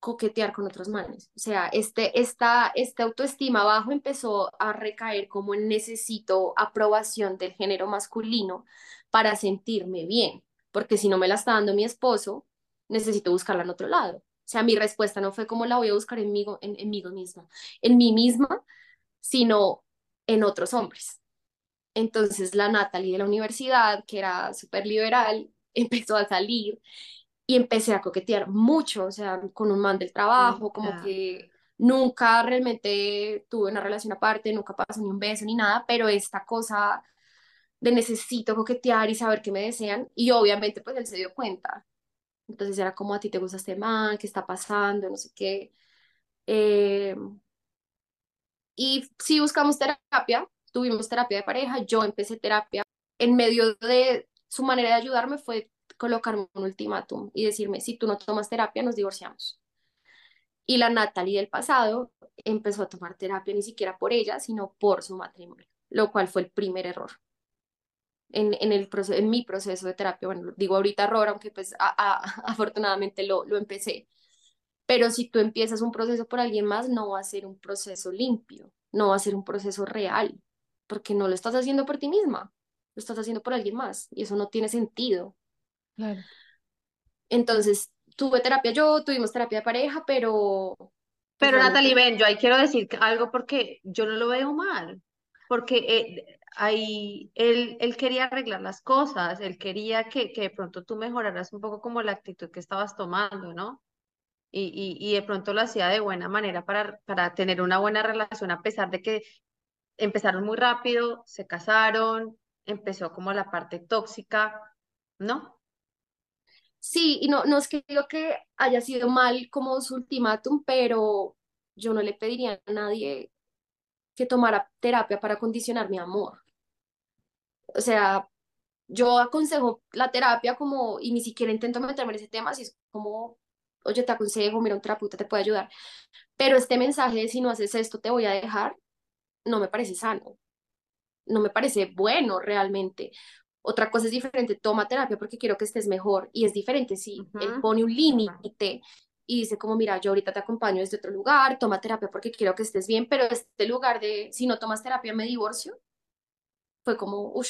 Speaker 3: coquetear con otros manes. O sea, este, esta, este autoestima bajo empezó a recaer como necesito aprobación del género masculino para sentirme bien, porque si no me la está dando mi esposo, necesito buscarla en otro lado. O sea, mi respuesta no fue como la voy a buscar en mí, en, en mí misma, en mí misma, sino en otros hombres. Entonces la Natalie de la universidad, que era súper liberal, (laughs) empezó a salir y empecé a coquetear mucho, o sea, con un man del trabajo, como que nunca realmente tuve una relación aparte, nunca pasó ni un beso ni nada, pero esta cosa de necesito coquetear y saber qué me desean, y obviamente pues él se dio cuenta. Entonces era como a ti te gusta este man, qué está pasando, no sé qué. Eh, y sí buscamos terapia, tuvimos terapia de pareja, yo empecé terapia. En medio de su manera de ayudarme fue colocarme un ultimátum y decirme, si tú no tomas terapia, nos divorciamos. Y la Natalie del pasado empezó a tomar terapia ni siquiera por ella, sino por su matrimonio, lo cual fue el primer error en, en, el proceso, en mi proceso de terapia. Bueno, digo ahorita error, aunque pues (laughs) afortunadamente lo, lo empecé. Pero si tú empiezas un proceso por alguien más, no va a ser un proceso limpio, no va a ser un proceso real, porque no lo estás haciendo por ti misma, lo estás haciendo por alguien más y eso no tiene sentido.
Speaker 1: Claro.
Speaker 3: Entonces, tuve terapia yo, tuvimos terapia de pareja, pero...
Speaker 2: Pero Natalie, ven, yo ahí quiero decir algo porque yo no lo veo mal, porque eh, ahí él, él quería arreglar las cosas, él quería que, que de pronto tú mejoraras un poco como la actitud que estabas tomando, ¿no? Y, y, y de pronto lo hacía de buena manera para, para tener una buena relación, a pesar de que empezaron muy rápido, se casaron, empezó como la parte tóxica, ¿no?
Speaker 3: Sí, y no, no es que digo que haya sido mal como su ultimátum, pero yo no le pediría a nadie que tomara terapia para condicionar mi amor. O sea, yo aconsejo la terapia como, y ni siquiera intento meterme en ese tema, si es como, oye, te aconsejo, mira, un terapeuta te puede ayudar. Pero este mensaje de si no haces esto, te voy a dejar, no me parece sano. No me parece bueno realmente. Otra cosa es diferente, toma terapia porque quiero que estés mejor. Y es diferente si él pone un límite y dice como, mira, yo ahorita te acompaño desde otro lugar, toma terapia porque quiero que estés bien, pero este lugar de, si no tomas terapia, me divorcio, fue como, uff,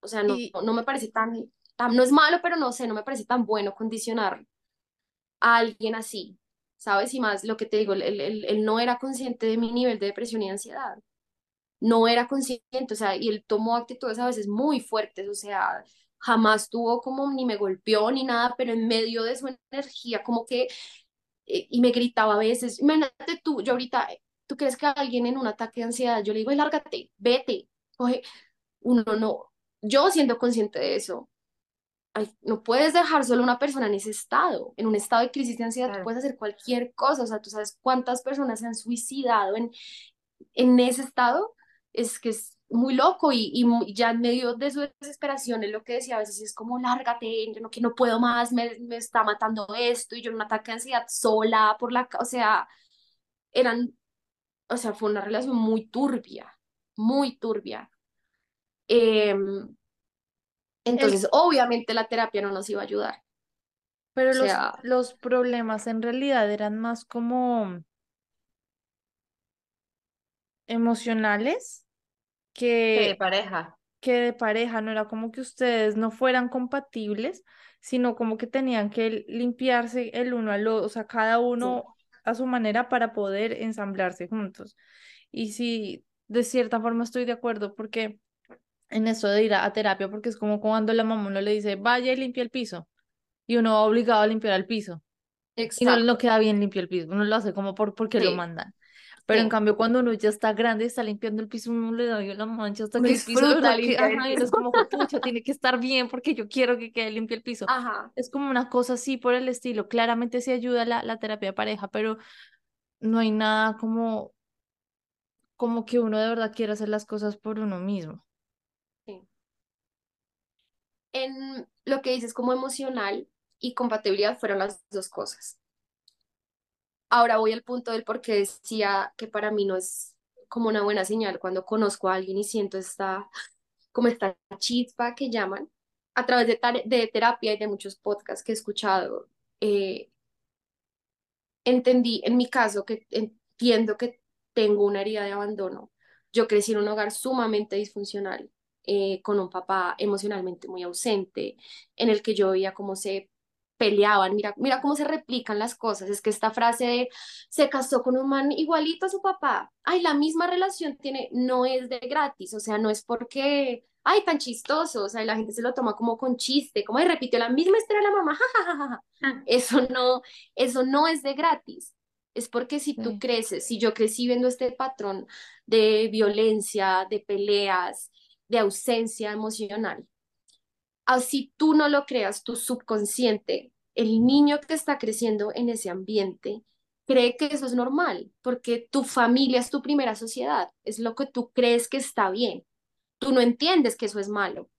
Speaker 3: o sea, no, no me parece tan, tan, no es malo, pero no sé, no me parece tan bueno condicionar a alguien así, ¿sabes? Y más lo que te digo, él, él, él no era consciente de mi nivel de depresión y ansiedad no era consciente, o sea, y él tomó actitudes a veces muy fuertes, o sea, jamás tuvo como ni me golpeó ni nada, pero en medio de su energía como que, eh, y me gritaba a veces, imagínate tú, yo ahorita, tú crees que alguien en un ataque de ansiedad, yo le digo, lárgate, vete, oye, uno no, yo siendo consciente de eso, no puedes dejar solo una persona en ese estado, en un estado de crisis de ansiedad, tú puedes hacer cualquier cosa, o sea, tú sabes cuántas personas se han suicidado en, en ese estado, es que es muy loco y, y, ya en medio de su desesperación es lo que decía a veces es como lárgate, yo no, que no puedo más, me, me está matando esto y yo en un ataque de ansiedad sola por la, o sea, eran, o sea, fue una relación muy turbia, muy turbia. Em, entonces, obviamente la terapia no nos iba a ayudar.
Speaker 1: Pero los, los problemas en realidad eran más como emocionales que,
Speaker 2: de pareja.
Speaker 1: Que de pareja, no era como que ustedes no fueran compatibles, sino como que tenían que limpiarse el uno al otro, o sea, cada uno a su manera para poder ensamblarse juntos. Y sí, de cierta forma estoy de acuerdo porque en eso de ir a, terapia, porque es como cuando la mamá uno le dice, vaya y limpia el piso, y uno va obligado a limpiar el piso. Y no, no queda bien limpio el piso, uno lo hace como por, porque lo mandan. Pero en cambio, cuando uno ya está grande y está limpiando el piso, uno le da la mancha hasta que el piso que, ajá, y no es (laughs) como, pucha, tiene que estar bien porque yo quiero que quede limpio el piso.
Speaker 3: Ajá.
Speaker 1: Es como una cosa así por el estilo. Claramente sí ayuda la, la terapia de pareja, pero no hay nada como, como que uno de verdad quiera hacer las cosas por uno mismo.
Speaker 3: Sí. En lo que dices como emocional y compatibilidad fueron las dos cosas. Ahora voy al punto del por qué decía que para mí no es como una buena señal cuando conozco a alguien y siento esta, como esta chispa que llaman. a través de, de terapia y de muchos podcasts que he escuchado, eh, entendí en mi caso que entiendo que tengo una herida de abandono. Yo crecí en un hogar sumamente disfuncional, eh, con un papá emocionalmente muy ausente, en el que yo veía cómo se peleaban, mira, mira cómo se replican las cosas. Es que esta frase de se casó con un man igualito a su papá, ay, la misma relación tiene, no es de gratis, o sea, no es porque, ay, tan chistoso, o sea, la gente se lo toma como con chiste, como, ay, repitió la misma historia de la mamá, (laughs) jajajaja.
Speaker 2: Ah,
Speaker 3: Eso no, eso no es de gratis. Es porque si tú
Speaker 1: Sí.
Speaker 3: creces, si yo crecí viendo este patrón de violencia, de peleas, de ausencia emocional, así tú no lo creas, tu subconsciente, el niño que está creciendo en ese ambiente, cree que eso es normal, porque tu familia es tu primera sociedad, es lo que tú crees que está bien. Tú no entiendes que eso es malo.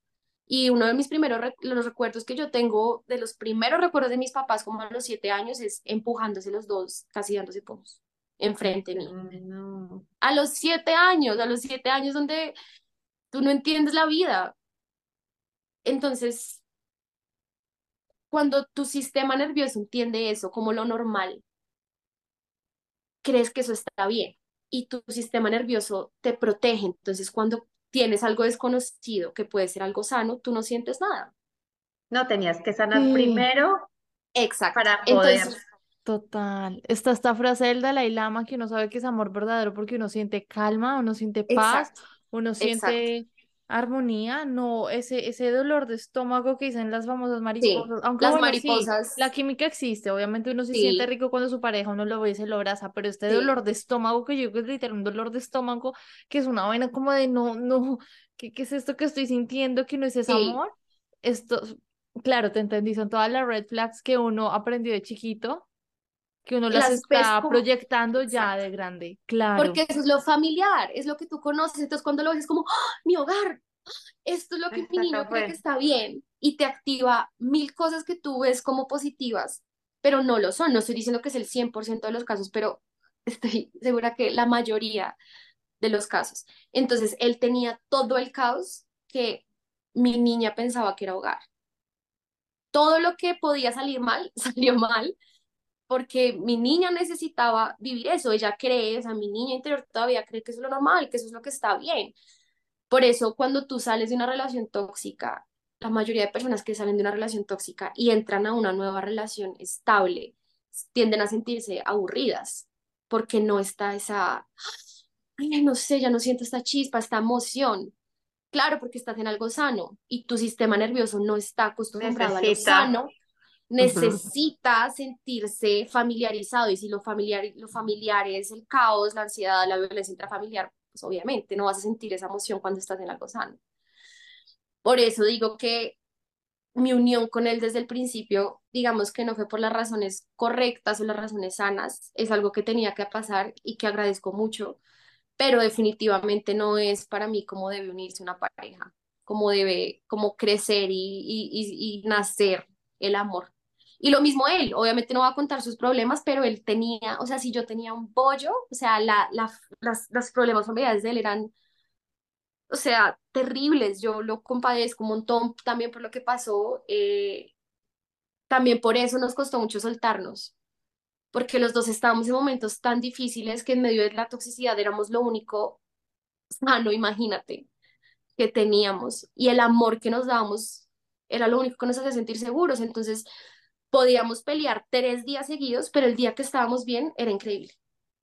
Speaker 3: Y uno de mis primeros los recuerdos que yo tengo, de los primeros recuerdos de mis papás, como a los siete años, es empujándose los dos, casi dándose puños, enfrente mío.
Speaker 2: no.
Speaker 3: A los siete años, a los siete años donde tú no entiendes la vida. Entonces, cuando tu sistema nervioso entiende eso como lo normal, crees que eso está bien y tu sistema nervioso te protege. Entonces, cuando tienes algo desconocido que puede ser algo sano, tú no sientes nada.
Speaker 2: No, tenías que sanar
Speaker 1: Sí.
Speaker 2: primero
Speaker 3: Exacto.
Speaker 2: para poder.
Speaker 3: Entonces,
Speaker 1: Total. Está esta frase del Dalai Lama que uno sabe que es amor verdadero porque uno siente calma, uno siente paz,
Speaker 3: exacto,
Speaker 1: uno
Speaker 3: exacto.
Speaker 1: Armonía, no ese, ese dolor de estómago que dicen las famosas
Speaker 3: Sí,
Speaker 1: mariposas. Aunque
Speaker 3: las
Speaker 1: bueno, sí,
Speaker 3: mariposas,
Speaker 1: la química existe, obviamente uno sí siente
Speaker 3: sí,
Speaker 1: rico cuando su pareja uno lo ve y se lo abraza, pero este
Speaker 3: sí,
Speaker 1: dolor de estómago que yo creo que es literal un dolor de estómago, que es una vaina como de no, no, ¿qué, qué es esto que estoy sintiendo que no es ese
Speaker 3: sí.
Speaker 1: amor? Esto, claro, te entendí, son todas las red flags que uno aprendió de chiquito que uno las está
Speaker 3: como,
Speaker 1: proyectando ya
Speaker 3: exacto.
Speaker 1: de grande. Claro,
Speaker 3: Porque eso es lo familiar, es lo que tú conoces. Entonces, cuando lo ves es como, ¡Ah! mi hogar, esto es lo que mi niño cree que
Speaker 2: fue.
Speaker 3: está bien y te activa mil cosas que tú ves como positivas, pero no lo son. No estoy diciendo que es el 100% de los casos, pero estoy segura que la mayoría de los casos. Entonces, él tenía todo el caos que mi niña pensaba que era hogar. Todo lo que podía salir mal, (laughs) salió mal, porque mi niña necesitaba vivir eso. Ella cree, o sea, mi niña interior todavía cree que eso es lo normal, que eso es lo que está bien. Por eso, cuando tú sales de una relación tóxica, la mayoría de personas que salen de una relación tóxica y entran a una nueva relación estable, tienden a sentirse aburridas, porque no está esa, ay, no sé, ya no siento esta chispa, esta emoción. Claro, porque estás en algo sano y tu sistema nervioso no está acostumbrado a lo
Speaker 2: Necesita. Ujú.
Speaker 3: necesita sentirse familiarizado y si lo familiar, lo familiar es el caos, la ansiedad, la violencia intrafamiliar, pues obviamente no vas a sentir esa emoción cuando estás en algo sano. Por eso digo que mi unión con él desde el principio, digamos que no fue por las razones correctas o las razones sanas, es algo que tenía que pasar y que agradezco mucho, pero definitivamente no es para mí como debe unirse una pareja, como debe, como crecer y, y, y, y nacer el amor. Y lo mismo él, obviamente no va a contar sus problemas, pero él tenía, o sea, si yo tenía un bollo, o sea, la, la, las, los problemas familiares de él eran o sea, terribles. Yo lo compadezco un montón también por lo que pasó. eh, también por eso nos costó mucho soltarnos, porque los dos estábamos en momentos tan difíciles que en medio de la toxicidad éramos lo único sano, imagínate, que teníamos. Y el amor que nos dábamos era lo único que nos hacía sentir seguros. Entonces, podíamos pelear tres días seguidos, pero el día que estábamos bien era increíble.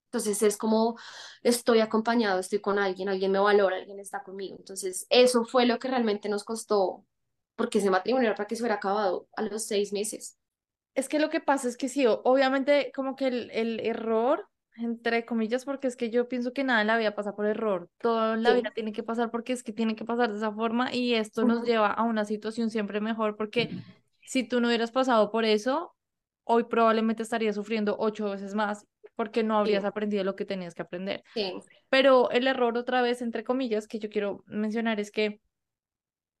Speaker 3: Entonces es como estoy acompañado, estoy con alguien, alguien me valora, alguien está conmigo. Entonces eso fue lo que realmente nos costó, porque ese matrimonio era para que se hubiera acabado a los seis meses.
Speaker 1: es que lo que pasa es que sí, obviamente como que el, el error, entre comillas, porque es que yo pienso que nada en la vida pasa por error, todo en la
Speaker 3: Sí.
Speaker 1: vida tiene que pasar porque es que tiene que pasar de esa forma y esto nos
Speaker 3: Ujú.
Speaker 1: lleva a una situación siempre mejor porque si tú no hubieras pasado por eso, hoy probablemente estarías sufriendo ocho veces más porque no habrías
Speaker 3: Sí,
Speaker 1: aprendido lo que tenías que aprender.
Speaker 3: sí,
Speaker 1: Pero el error, otra vez, entre comillas, que yo quiero mencionar es que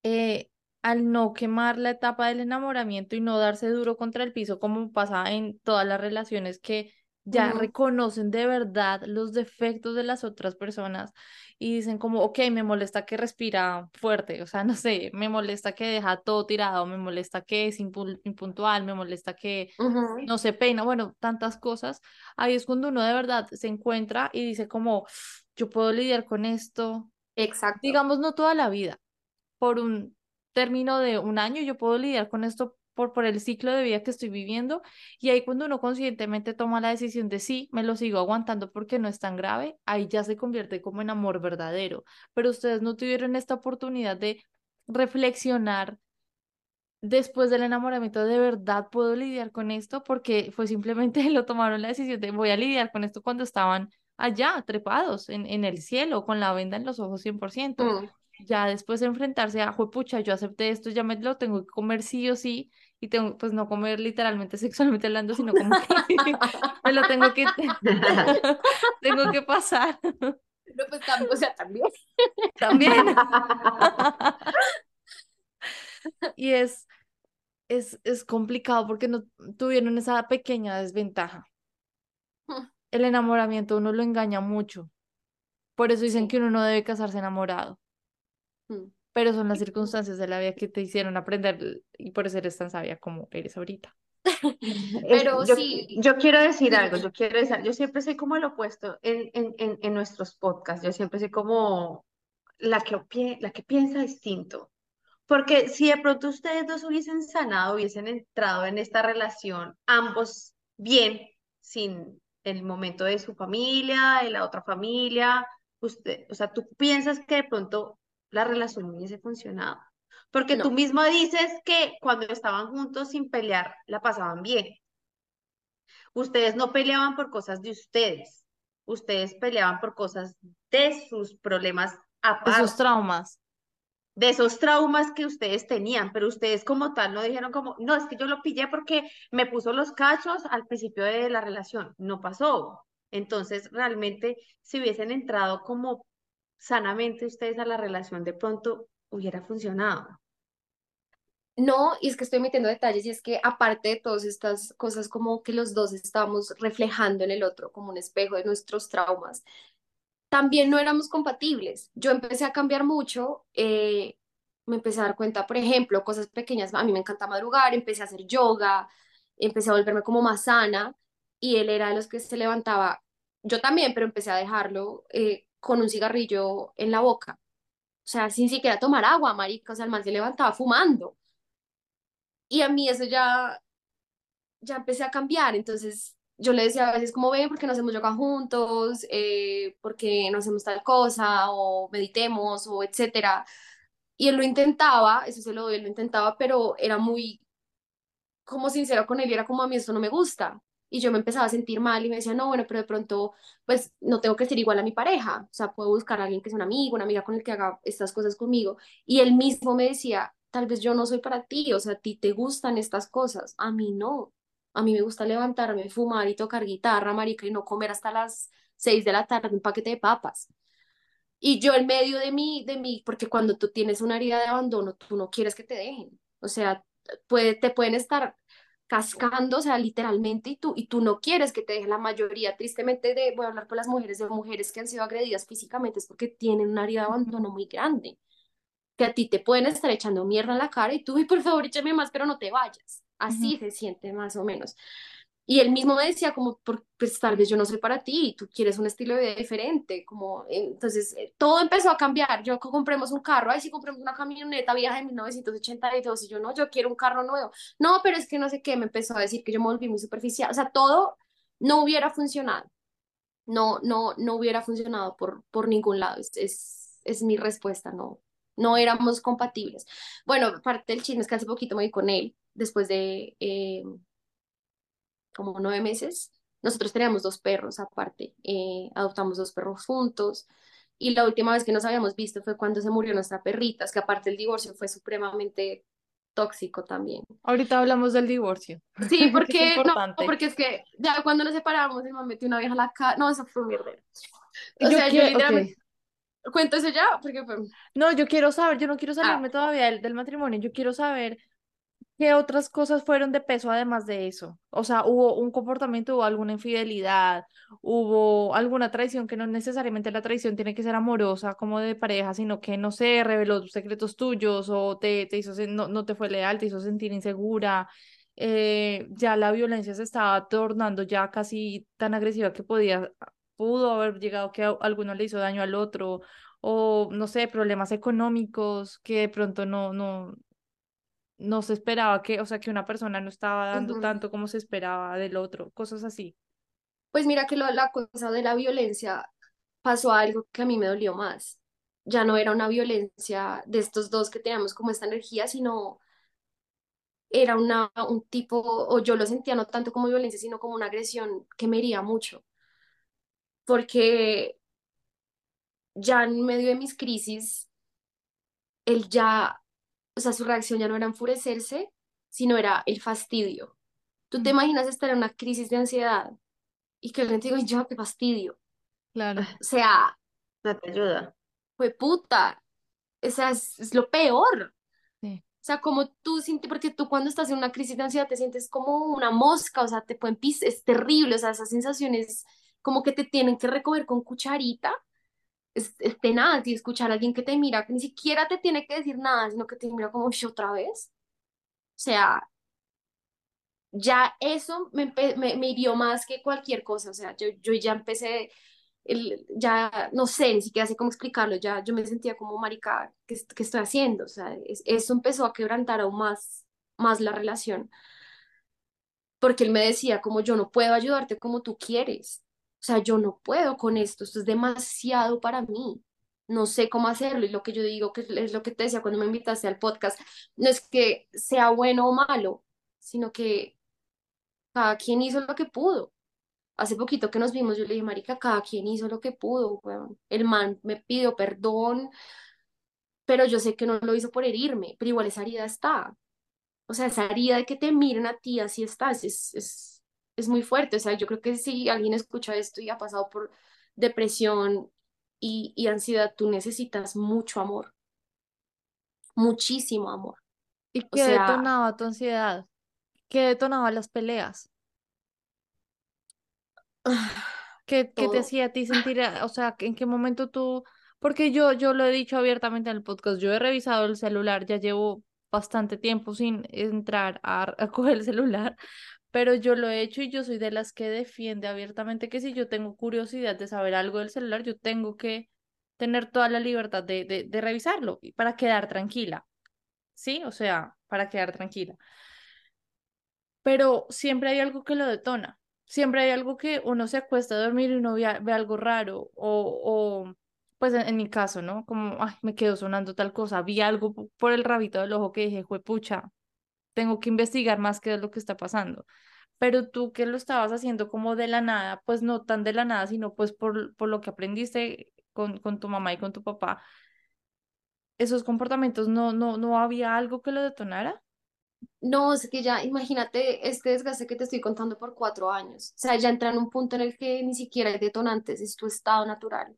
Speaker 1: eh, al no quemar la etapa del enamoramiento y no darse duro contra el piso, como pasa en todas las relaciones que ya reconocen de verdad los defectos de las otras personas y dicen como, ok, me molesta que respira fuerte, o sea, (laughs) no sé, me molesta que deja todo tirado, me molesta que es impu- impuntual, me molesta que no se peina, bueno, tantas cosas. Ahí es cuando uno de verdad se encuentra y dice como, yo puedo lidiar con esto,
Speaker 3: Exacto.
Speaker 1: digamos, no toda la vida, por un término de un año, yo puedo lidiar con esto por, por el ciclo de vida que estoy viviendo. Y ahí cuando uno conscientemente toma la decisión de sí, me lo sigo aguantando porque no es tan grave, ahí ya se convierte como en amor verdadero. Pero ustedes no tuvieron esta oportunidad de reflexionar después del enamoramiento, ¿de verdad puedo lidiar con esto? Porque fue simplemente (laughs) lo tomaron la decisión de voy a lidiar con esto cuando estaban allá, trepados en, en el cielo, con la venda en los ojos 100%.
Speaker 3: Mm.
Speaker 1: Ya después de enfrentarse a, pucha, yo acepté esto, ya me lo tengo que comer sí o sí, y tengo, pues no comer literalmente (laughs) sexualmente hablando, sino como que (laughs) me lo tengo que, (laughs) tengo que pasar
Speaker 3: No, pues tam- o sea, también.
Speaker 1: también. Y es, es, es complicado porque no tuvieron esa pequeña desventaja.
Speaker 3: Mm.
Speaker 1: El enamoramiento uno lo engaña mucho. Por eso dicen
Speaker 3: Sí.
Speaker 1: que uno no debe casarse enamorado.
Speaker 3: Mm.
Speaker 1: Pero son las circunstancias de la vida que te hicieron aprender y por eso eres tan sabia como eres ahorita. (laughs)
Speaker 3: Pero
Speaker 2: yo,
Speaker 3: sí.
Speaker 2: yo quiero decir algo, yo quiero decir, yo siempre soy como el opuesto en, en, en, en nuestros podcasts, yo siempre soy como la que, la que piensa distinto. Porque si de pronto ustedes dos hubiesen sanado, hubiesen entrado en esta relación, ambos bien, sin el momento de su familia, de la otra familia, usted, o sea, tú piensas que de pronto la relación hubiese funcionado. Porque tú mismo dices que cuando estaban juntos sin pelear, la pasaban bien. Ustedes no peleaban por cosas de ustedes, ustedes peleaban por cosas de sus problemas
Speaker 1: Esos
Speaker 2: aparte
Speaker 1: traumas.
Speaker 2: de esos traumas que ustedes tenían, pero ustedes como tal no dijeron como, no, es que yo lo pillé porque me puso los cachos al principio de la relación, no pasó. Entonces, realmente, si hubiesen entrado como sanamente ustedes a la relación, de pronto hubiera funcionado.
Speaker 3: No, y es que estoy metiendo detalles y es que aparte de todas estas cosas como que los dos estamos reflejando en el otro como un espejo de nuestros traumas, también no éramos compatibles. Yo empecé a cambiar mucho, eh, me empecé a dar cuenta, por ejemplo, cosas pequeñas, a mí me encanta madrugar, empecé a hacer yoga, empecé a volverme como más sana y él era de los que se levantaba, yo también, pero empecé a dejarlo eh, con un cigarrillo en la boca. O sea, sin siquiera tomar agua, marica, o sea, el man se levantaba fumando. Y a mí eso ya, ya empecé a cambiar, entonces yo le decía a veces como ven, porque no hacemos yoga juntos, eh, porque no hacemos tal cosa, o meditemos, o etcétera. Y él lo intentaba, eso se lo doy, él lo intentaba, pero era muy como sincero con él era como a mí esto no me gusta. Y yo me empezaba a sentir mal y me decía, no, bueno, pero de pronto, pues no tengo que ser igual a mi pareja, o sea, puedo buscar a alguien que sea un amigo, una amiga con el que haga estas cosas conmigo. Y él mismo me decía, tal vez yo no soy para ti, o sea, a ti te gustan estas cosas, a mí no. A mí me gusta levantarme, fumar y tocar guitarra, marica, y no comer hasta las seis de la tarde un paquete de papas. Y yo en medio de mí, de mí, porque cuando tú tienes una herida de abandono, tú no quieres que te dejen. O sea, puede, te pueden estar cascando, o sea, literalmente, y tú, y tú no quieres que te dejen la mayoría, tristemente, de, voy a hablar por las mujeres, de mujeres que han sido agredidas físicamente, es porque tienen una herida de abandono muy grande, que a ti te pueden estar echando mierda en la cara y tú, y por favor, échame más, pero no te vayas. Así se siente más o menos. Y él mismo me decía como, pues tal vez yo no soy para ti, tú quieres un estilo de vida diferente, como, entonces eh, todo empezó a cambiar, yo co- compremos un carro, ay sí, compremos una camioneta vieja de 1982, y yo no, yo quiero un carro nuevo, no, pero es que no sé qué, me empezó a decir que yo me volví muy superficial, o sea, todo no hubiera funcionado, no, no, no hubiera funcionado por, por ningún lado, es, es, es mi respuesta, no, no éramos compatibles. Bueno, parte del chisme es que hace poquito me vi con él, después de... eh, como nueve meses. Nosotros teníamos dos perros aparte, eh, adoptamos dos perros juntos y la última vez que nos habíamos visto fue cuando se murió nuestra perrita, es que aparte el divorcio fue supremamente tóxico también.
Speaker 1: Ahorita hablamos del divorcio.
Speaker 3: Sí,
Speaker 1: que (laughs) es
Speaker 3: porque, no, porque es que ya cuando nos separamos, mi mamá metió una vieja a la casa, no, eso fue un mierdero. O
Speaker 1: Yo
Speaker 3: sea, yo
Speaker 1: quiero-
Speaker 3: literalmente, cuento eso ya, porque
Speaker 1: No, yo quiero saber, yo no quiero
Speaker 3: Ah.
Speaker 1: salirme todavía del, del matrimonio, yo quiero saber ¿Qué otras cosas fueron de peso además de eso? O sea, ¿hubo un comportamiento, hubo alguna infidelidad, hubo alguna traición que no necesariamente la traición tiene que ser amorosa como de pareja, sino que, no sé, reveló secretos tuyos o te, te hizo, no, no te fue leal, te hizo sentir insegura, eh, ya la violencia se estaba tornando ya casi tan agresiva que podía, pudo haber llegado que a alguno le hizo daño al otro, o no sé, problemas económicos que de pronto no, no, no se esperaba que, o sea, que una persona no estaba dando tanto como se esperaba del otro, cosas así.
Speaker 3: Pues mira que lo, la cosa de la violencia pasó algo que a mí me dolió más. Ya no era una violencia de estos dos que teníamos como esta energía, sino era una, un tipo, o yo lo sentía no tanto como violencia, sino como una agresión que me hería mucho. Porque ya en medio de mis crisis, él ya, o sea, su reacción ya no era enfurecerse, sino era el fastidio. ¿Tú te
Speaker 1: Mm,
Speaker 3: imaginas estar en una crisis de ansiedad y que alguien te diga, yo, qué fastidio?
Speaker 1: Claro,
Speaker 3: O sea,
Speaker 2: No te ayuda.
Speaker 3: fue puta. O sea, es, es lo peor.
Speaker 1: sí,
Speaker 3: O sea, como tú sientes, porque tú cuando estás en una crisis de ansiedad te sientes como una mosca, o sea, te pueden pis, es terrible, o sea, esas sensaciones como que te tienen que recoger con cucharita, es, es tenaz, escuchar a alguien que te mira, que ni siquiera te tiene que decir nada, sino que te mira como, "Ush, otra vez. O sea, ya eso me, me, me hirió más que cualquier cosa, o sea, yo, yo ya empecé, el, ya no sé, ni siquiera sé cómo explicarlo, ya yo me sentía como marica, ¿qué, qué estoy haciendo? O sea, es- eso empezó a quebrantar aún más, más la relación, porque él me decía como yo no puedo ayudarte como tú quieres, o sea, yo no puedo con esto, esto es demasiado para mí. No sé cómo hacerlo y lo que yo digo, que es lo que te decía cuando me invitaste al podcast, no es que sea bueno o malo, sino que cada quien hizo lo que pudo. Hace poquito que nos vimos, yo le dije, marica, cada quien hizo lo que pudo, weón. El man me pidió perdón, pero yo sé que no lo hizo por herirme, pero igual esa herida está. O sea, esa herida de que te miren a ti así estás, es, es, es muy fuerte. O sea, yo creo que si alguien escucha esto y ha pasado por depresión y, y ansiedad, tú necesitas mucho amor, muchísimo amor.
Speaker 1: ¿Y
Speaker 3: O
Speaker 1: qué
Speaker 3: sea,
Speaker 1: detonaba tu ansiedad? ¿Qué detonaba las peleas? (sighs) ¿Qué, qué te hacía a ti (laughs) sentir, o sea, en qué momento tú, porque yo, yo lo he dicho abiertamente en el podcast, yo he revisado el celular, ya llevo bastante tiempo sin entrar a, (laughs) a coger el celular, pero yo lo he hecho y yo soy de las que defiende abiertamente que si yo tengo curiosidad de saber algo del celular, yo tengo que tener toda la libertad de, de, revisarlo para quedar tranquila, ¿sí? O sea, para quedar tranquila pero siempre hay algo que lo detona. Siempre hay algo que uno se acuesta a dormir y uno ve, algo raro o, o pues en, mi caso, ¿no? Como, ay, me quedó sonando tal cosa, vi algo po- por el rabito del ojo que dije, pucha, tengo que investigar más qué es lo que está pasando. Pero tú que lo estabas haciendo como de la nada, pues no tan de la nada, sino pues por, por lo que aprendiste con, con tu mamá y con tu papá, esos comportamientos no, no, no había algo que lo detonara.
Speaker 3: No, es que ya, imagínate este desgaste que te estoy contando por cuatro años. O sea, ya entra en un punto en el que ni siquiera hay detonantes, es tu estado natural.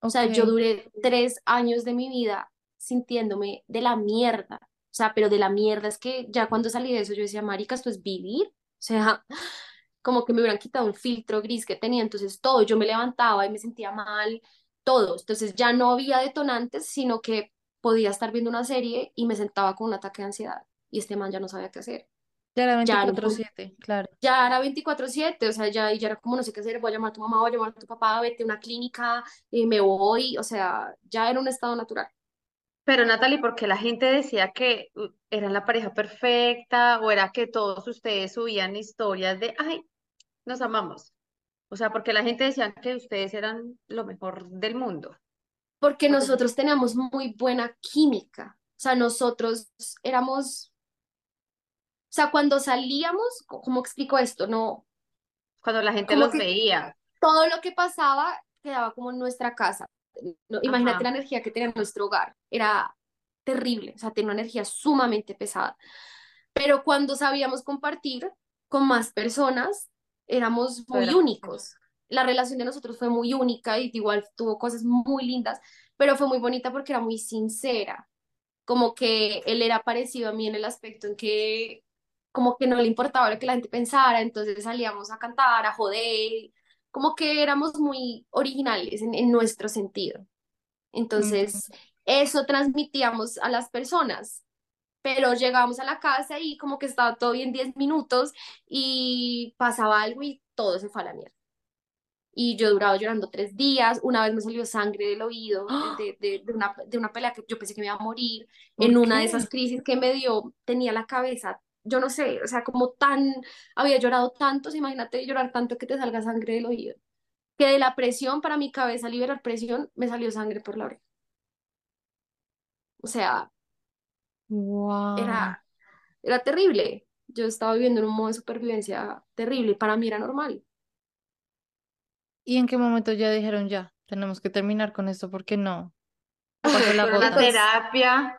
Speaker 3: O sea, yo duré tres años de mi vida sintiéndome de la mierda. O sea, pero de la mierda es que ya cuando salí de eso yo decía, marica, esto es vivir. O sea, (laughs) como que me hubieran quitado un filtro gris que tenía. Entonces todo, yo me levantaba y me sentía mal, todo. Entonces ya no había detonantes, sino que podía estar viendo una serie y me sentaba con un ataque de ansiedad. Y este man ya no sabía qué hacer.
Speaker 1: ya era
Speaker 3: Ya en un
Speaker 1: veinticuatro
Speaker 3: punto
Speaker 1: siete claro.
Speaker 3: ya era veinticuatro siete o sea, ya, ya era como no sé qué hacer, voy a llamar a tu mamá, voy a llamar a tu papá, vete a una clínica, y me voy, o sea, ya era un estado natural.
Speaker 2: Pero Natalie, ¿por qué la gente decía que uh, eran la pareja perfecta o era que todos ustedes subían historias de, ay, nos amamos? O sea, porque la gente decía que ustedes eran lo mejor del mundo. Porque
Speaker 3: nosotros teníamos muy buena química, o sea, nosotros éramos, o sea, cuando salíamos, ¿cómo explico esto? No,
Speaker 2: cuando la gente los veía,
Speaker 3: todo lo que pasaba quedaba como en nuestra casa. No, imagínate la energía que tenía nuestro hogar, era terrible, o sea, tenía una energía sumamente pesada. Pero cuando sabíamos compartir con más personas, éramos muy
Speaker 2: era.
Speaker 3: únicos. La relación de nosotros fue muy única y igual tuvo cosas muy lindas, pero fue muy bonita porque era muy sincera. como que él era parecido a mí en el aspecto en que como que no le importaba lo que la gente pensara, entonces salíamos a cantar, a joder, como que éramos muy originales en, en nuestro sentido. Entonces, eso transmitíamos a las personas, pero llegábamos a la casa y como que estaba todo bien 10 minutos y pasaba algo y todo se fue a la mierda. Y yo duraba llorando tres días, una vez me salió sangre del oído de, de, de una, de una pelea que yo pensé que me iba a morir, en
Speaker 1: ¿Por
Speaker 3: una de esas crisis que me dio, tenía la cabeza, yo no sé, o sea, como tan, había llorado tanto, imagínate llorar tanto que te salga sangre del oído, que de la presión para mi cabeza liberar presión, me salió sangre por la oreja. O sea,
Speaker 1: Wow.
Speaker 3: era, era terrible. Yo estaba viviendo en un modo de supervivencia terrible. Para mí era normal.
Speaker 1: ¿Y en qué momento ya dijeron ya, tenemos que terminar con esto porque no? (laughs) La
Speaker 2: terapia.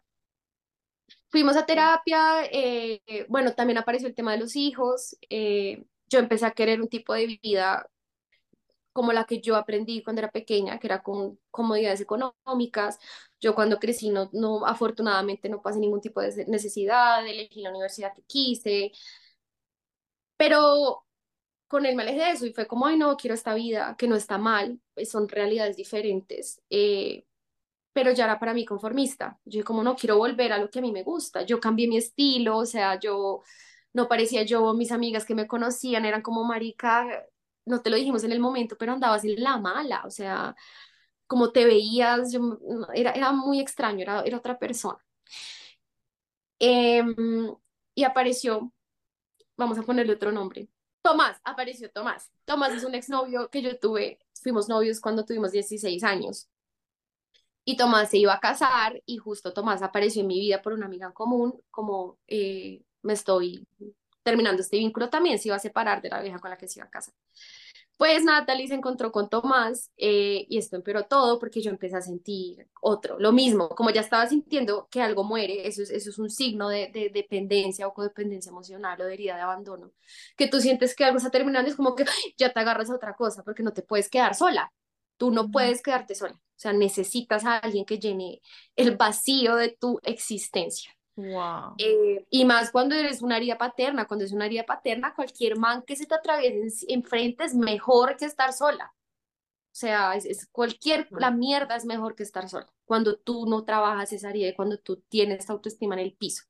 Speaker 3: Fuimos a terapia. eh, bueno, también apareció el tema de los hijos. eh, yo empecé a querer un tipo de vida como la que yo aprendí cuando era pequeña, que era con comodidades económicas. Yo cuando crecí, no, no, afortunadamente no pasé ningún tipo de necesidad, elegí la universidad que quise, pero con él me alejé de eso y fue como, ay, no, quiero esta vida, que no está mal, son realidades diferentes, eh, pero ya era para mí conformista. Yo como, no, quiero volver a lo que a mí me gusta. Yo cambié mi estilo, o sea, yo no parecía yo, mis amigas que me conocían eran como, marica, no te lo dijimos en el momento, pero andabas en la mala, o sea, como te veías, yo, era, era muy extraño, era, era otra persona. Em, y apareció, vamos a ponerle otro nombre, Tomás, apareció Tomás. Tomás es un exnovio que yo tuve, fuimos novios cuando tuvimos 16 años. Y Tomás se iba a casar y justo Tomás apareció en mi vida por una amiga en común, como eh, me estoy terminando este vínculo también, se iba a separar de la vieja con la que se iba a casar. Pues Natalie se encontró con Tomás eh, y esto empeoró todo porque yo empecé a sentir otro, lo mismo, como ya estaba sintiendo que algo muere, eso es, eso es un signo de, de dependencia o codependencia emocional o de herida de abandono, que tú sientes que algo está terminando es como que ya te agarras a otra cosa porque no te puedes quedar sola, tú no puedes quedarte sola, o sea, necesitas a alguien que llene el vacío de tu existencia.
Speaker 1: Wow.
Speaker 3: Eh, y más cuando eres una herida paterna, cuando es una herida paterna, cualquier man que se te atraviese en- enfrente es mejor que estar sola. O sea, es, es cualquier, la mierda es mejor que estar sola. Cuando tú no trabajas esa herida y cuando tú tienes autoestima en el piso.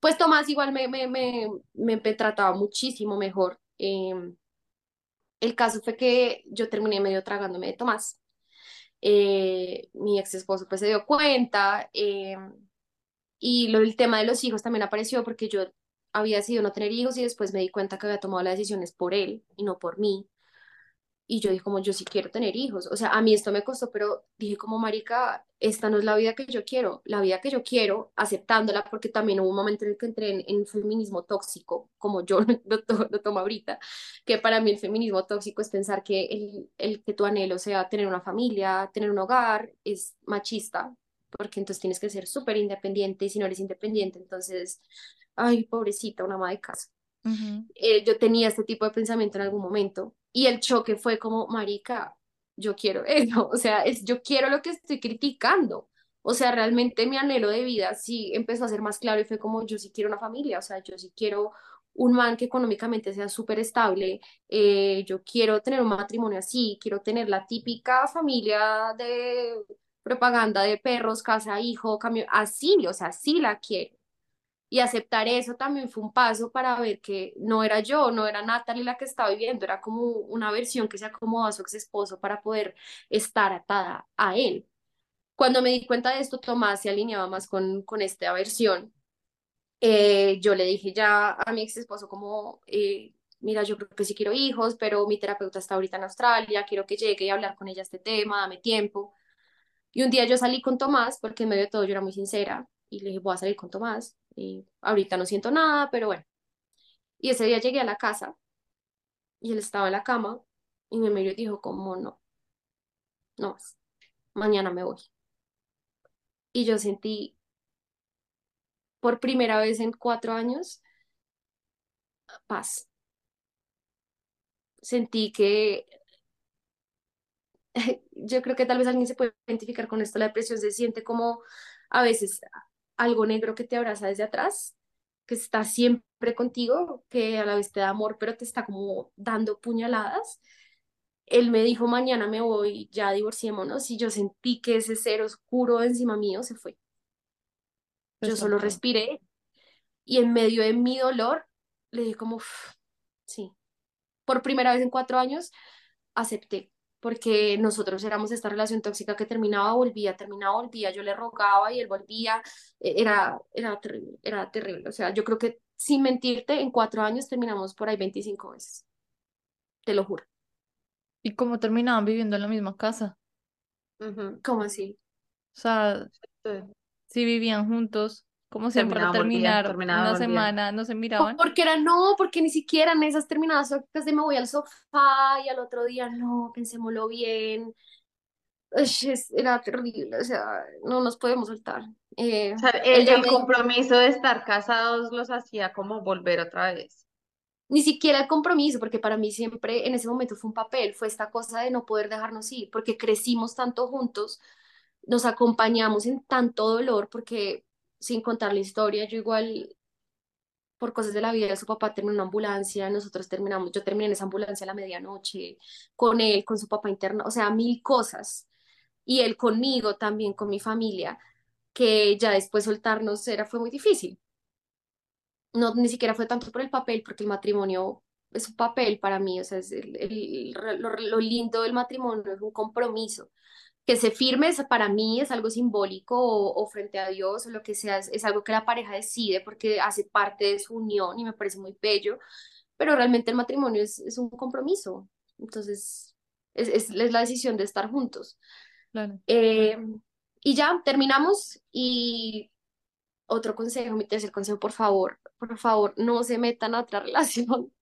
Speaker 3: Pues Tomás igual me, me, me, me trataba muchísimo mejor. Eh, el caso fue que yo terminé medio tragándome de Tomás. Eh, mi ex esposo pues se dio cuenta. eh, y lo, el tema de los hijos también apareció porque yo había decidido no tener hijos y después me di cuenta que había tomado las decisiones por él y no por mí. Y yo dije como, yo sí quiero tener hijos. O sea, a mí esto me costó, pero dije como, marica, esta no es la vida que yo quiero. La vida que yo quiero, aceptándola, porque también hubo un momento en el que entré en, feminismo tóxico, como yo (laughs) lo, to- tomo ahorita, que para mí el feminismo tóxico es pensar que el, el que tu anhelo sea tener una familia, tener un hogar, es machista, porque entonces tienes que ser súper independiente y si no eres independiente, entonces, ay, pobrecita, una ama de casa Eh, yo tenía este tipo de pensamiento en algún momento y el choque fue como, marica, yo quiero eso, (laughs) o sea, es, yo quiero lo que estoy criticando, o sea, realmente mi anhelo de vida sí empezó a ser más claro y fue como, yo sí quiero una familia, o sea, yo sí quiero un man que económicamente sea súper estable, eh, yo quiero tener un matrimonio así, quiero tener la típica familia de propaganda de perros, casa, hijo, camión, así, o sea, sí la quiero. Y aceptar eso también fue un paso para ver que no era yo, no era Natalie la que estaba viviendo, era como una versión que se acomodó a su ex esposo para poder estar atada a él. Cuando me di cuenta de esto, Tomás se alineaba más con, con esta versión. Eh, yo le dije ya a mi ex esposo como, eh, mira, yo creo que sí quiero hijos, pero mi terapeuta está ahorita en Australia, quiero que llegue y hablar con ella este tema, dame tiempo. Y un día yo salí con Tomás, porque en medio de todo yo era muy sincera, y le dije, voy a salir con Tomás, y ahorita no siento nada, pero bueno. Y ese día llegué a la casa, y él estaba en la cama, y me miró dijo, como no, no más, mañana me voy. Y yo sentí, por primera vez en cuatro años, paz. Sentí que, (laughs) yo creo que tal vez alguien se puede identificar con esto, la depresión se siente como a veces algo negro que te abraza desde atrás, que está siempre contigo, que a la vez te da amor, pero te está como dando puñaladas. Él me dijo, mañana me voy, ya divorciémonos, y yo sentí que ese ser oscuro encima mío se fue. Yo solo
Speaker 1: soltó.
Speaker 3: respiré y en medio de mi dolor le dije como, "Uf, sí, por primera vez en cuatro años acepté, porque nosotros éramos esta relación tóxica que terminaba, volvía, terminaba, volvía, yo le rogaba y él volvía, e- era, era terrible, era terrible, o sea, yo creo que sin mentirte, en cuatro años terminamos por ahí 25 veces, te lo juro.
Speaker 1: ¿Y cómo terminaban viviendo en la misma casa?
Speaker 3: ¿Cómo así?
Speaker 1: O sea,
Speaker 2: Sí.
Speaker 1: si vivían juntos, ¿cómo hacían para terminar
Speaker 2: terminaban,
Speaker 1: una semana? ¿No se miraban?
Speaker 3: Porque era no, porque ni siquiera en esas terminadas tóxicas de me voy al sofá y al otro día no, pensémoslo bien. Es- era terrible, o sea, no nos podemos soltar. Eh,
Speaker 2: O sea, el, el
Speaker 3: me-
Speaker 2: compromiso de estar casados los hacía como volver otra vez.
Speaker 3: ni siquiera el compromiso, porque para mí siempre en ese momento fue un papel, fue esta cosa de no poder dejarnos ir, porque crecimos tanto juntos, nos acompañamos en tanto dolor, porque sin contar la historia, yo igual, por cosas de la vida, su papá terminó en una ambulancia, nosotros terminamos, yo terminé en esa ambulancia a la medianoche, con él, con su papá interno, o sea, mil cosas, y él conmigo también, con mi familia, que ya después soltarnos era, fue muy difícil. no, ni siquiera fue tanto por el papel, porque el matrimonio es un papel para mí, o sea, es el- lo lindo del matrimonio es un compromiso. Que se firme es- para mí es algo simbólico o, o frente a Dios o lo que sea, es, es algo que la pareja decide porque hace parte de su unión y me parece muy bello, pero realmente el matrimonio es, es un compromiso, entonces es, es, es la decisión de estar juntos.
Speaker 1: Claro.
Speaker 3: Eh, y ya terminamos y otro consejo, mi tercer consejo, por favor, por favor, no se metan a otra (laughs) relación,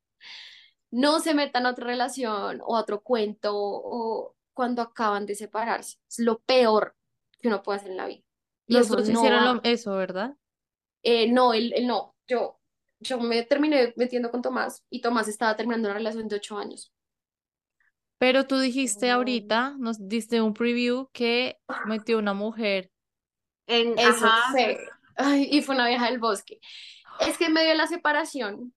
Speaker 3: no se metan a otra relación o a otro cuento o cuando acaban de separarse. Es lo peor que uno puede hacer en la vida. Y
Speaker 1: Los dos
Speaker 3: no
Speaker 1: hicieron
Speaker 3: va-
Speaker 1: lo- eso, ¿verdad?
Speaker 3: eh, no, él, él no, yo, yo me terminé metiendo con Tomás y Tomás estaba terminando una relación de ocho años.
Speaker 1: Pero tú dijiste
Speaker 3: Oh.
Speaker 1: ahorita, nos diste un preview que metió una mujer.
Speaker 2: En,
Speaker 3: Eso
Speaker 2: ajá,
Speaker 3: fue, ay, y fue una vieja del bosque. Es que en medio de la separación,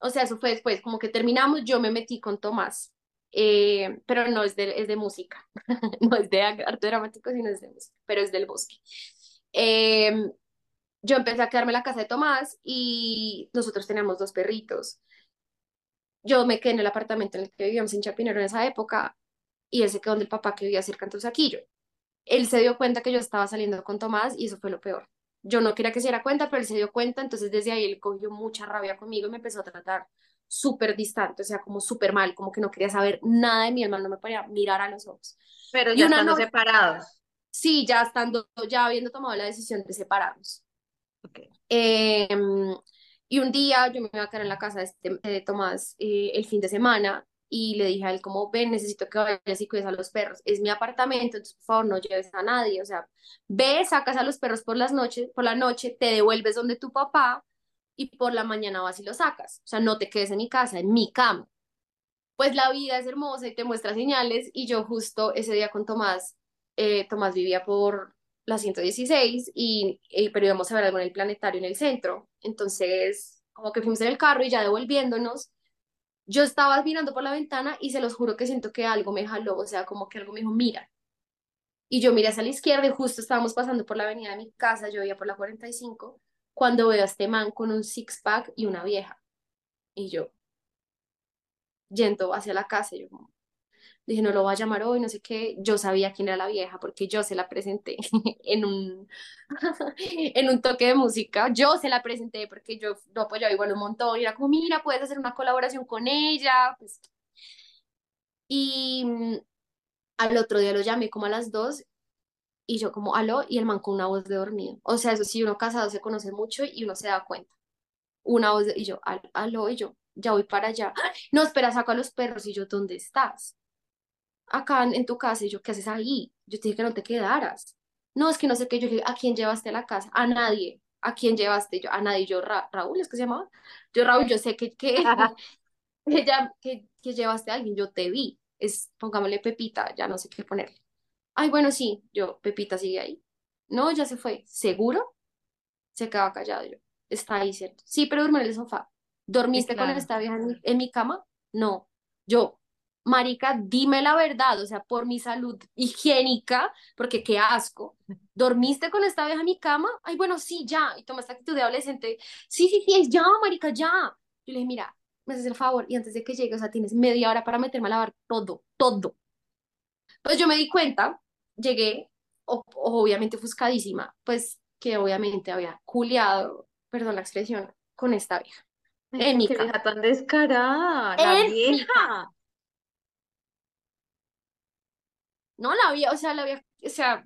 Speaker 3: o sea, eso fue después, como que terminamos, yo me metí con Tomás, eh, pero no es de, es de música, (laughs) no es de arte dramático, sino es de música, pero es del bosque. Eh, yo empecé a quedarme en la casa de Tomás y nosotros teníamos dos perritos. Yo me quedé en el apartamento en el que vivíamos en Chapinero en esa época y él se quedó donde el papá que vivía cerca en Teusaquillo. Él se dio cuenta que yo estaba saliendo con Tomás y eso fue lo peor. Yo no quería que se diera cuenta, pero él se dio cuenta, entonces desde ahí él cogió mucha rabia conmigo y me empezó a tratar súper distante, o sea, como súper mal, como que no quería saber nada de mi hermano, no me podía mirar a los ojos.
Speaker 2: pero ya estando separados.
Speaker 3: Sí, ya estando, ya habiendo tomado la decisión de separarnos.
Speaker 2: Ok.
Speaker 3: Eh, y un día yo me iba a quedar en la casa de, este- de Tomás eh, el fin de semana y le dije a él como, ven, necesito que vayas y cuides a los perros. Es mi apartamento, entonces por favor no lleves a nadie. O sea, ve, sacas a los perros por las noches, por la noche, te devuelves donde tu papá y por la mañana vas y los sacas. O sea, no te quedes en mi casa, en mi cama. Pues la vida es hermosa y te muestra señales y yo justo ese día con Tomás, eh, Tomás vivía por la 116 y, y pero íbamos a ver algo en el planetario en el centro. Entonces, como que fuimos en el carro y ya devolviéndonos, yo estaba mirando por la ventana y se los juro que siento que algo me jaló, o sea, como que algo me dijo, mira. Y yo miré hacia la izquierda y justo estábamos pasando por la avenida de mi casa, yo iba por la 45, cuando veo a este man con un six-pack y una vieja. Y yo, yendo hacia la casa, yo dije, no lo voy a llamar hoy, no sé qué. Yo sabía quién era la vieja porque yo se la presenté (laughs) en un, (laughs) en un toque de música. Yo se la presenté porque yo lo apoyaba igual un montón. Y era como, mira, puedes hacer una colaboración con ella. Pues. Y mm, al otro día lo llamé como a las dos y yo como, aló, y el man con una voz de dormido. O sea, eso sí, uno casado se conoce mucho y uno se da cuenta. Una voz de- y yo, "Al- aló, y yo, ya voy para allá. (gasps) No, espera, saco a los perros y yo, ¿dónde estás? acá en, en tu casa, y yo, ¿qué haces ahí? Yo te dije que no te quedaras. No, es que no sé qué, yo le dije, ¿a quién llevaste a la casa? A nadie. ¿A quién llevaste? Yo, a nadie. Yo, Ra- Raúl, ¿es que se llamaba? Yo, Raúl, yo sé que, que, (laughs) (laughs) que, ya, que, que llevaste a alguien, yo te vi. Es, pongámosle Pepita, ya no sé qué ponerle. Ay, bueno, sí, yo, Pepita sigue ahí. No, ya se fue. ¿Seguro? Se quedaba callado yo. Está ahí, ¿cierto? Sí, pero duerme en el sofá. ¿Dormiste con esta vieja en mi, en mi cama? No. Yo, marica, dime la verdad, o sea, por mi salud higiénica, porque qué asco. ¿Dormiste con esta vieja en mi cama? Ay, bueno, sí, ya. Y toma esta actitud de adolescente. Sí, sí, sí, es ya, marica, ya. Yo le dije, mira, me haces el favor y antes de que llegue, o sea, tienes media hora para meterme a lavar todo, todo. Pues yo me di cuenta, llegué, o- obviamente ofuscadísima, pues que obviamente había culiado, perdón la expresión, con esta vieja. Mi
Speaker 2: qué vieja tan descarada, la vieja.
Speaker 3: No la había, o sea, la había, o sea,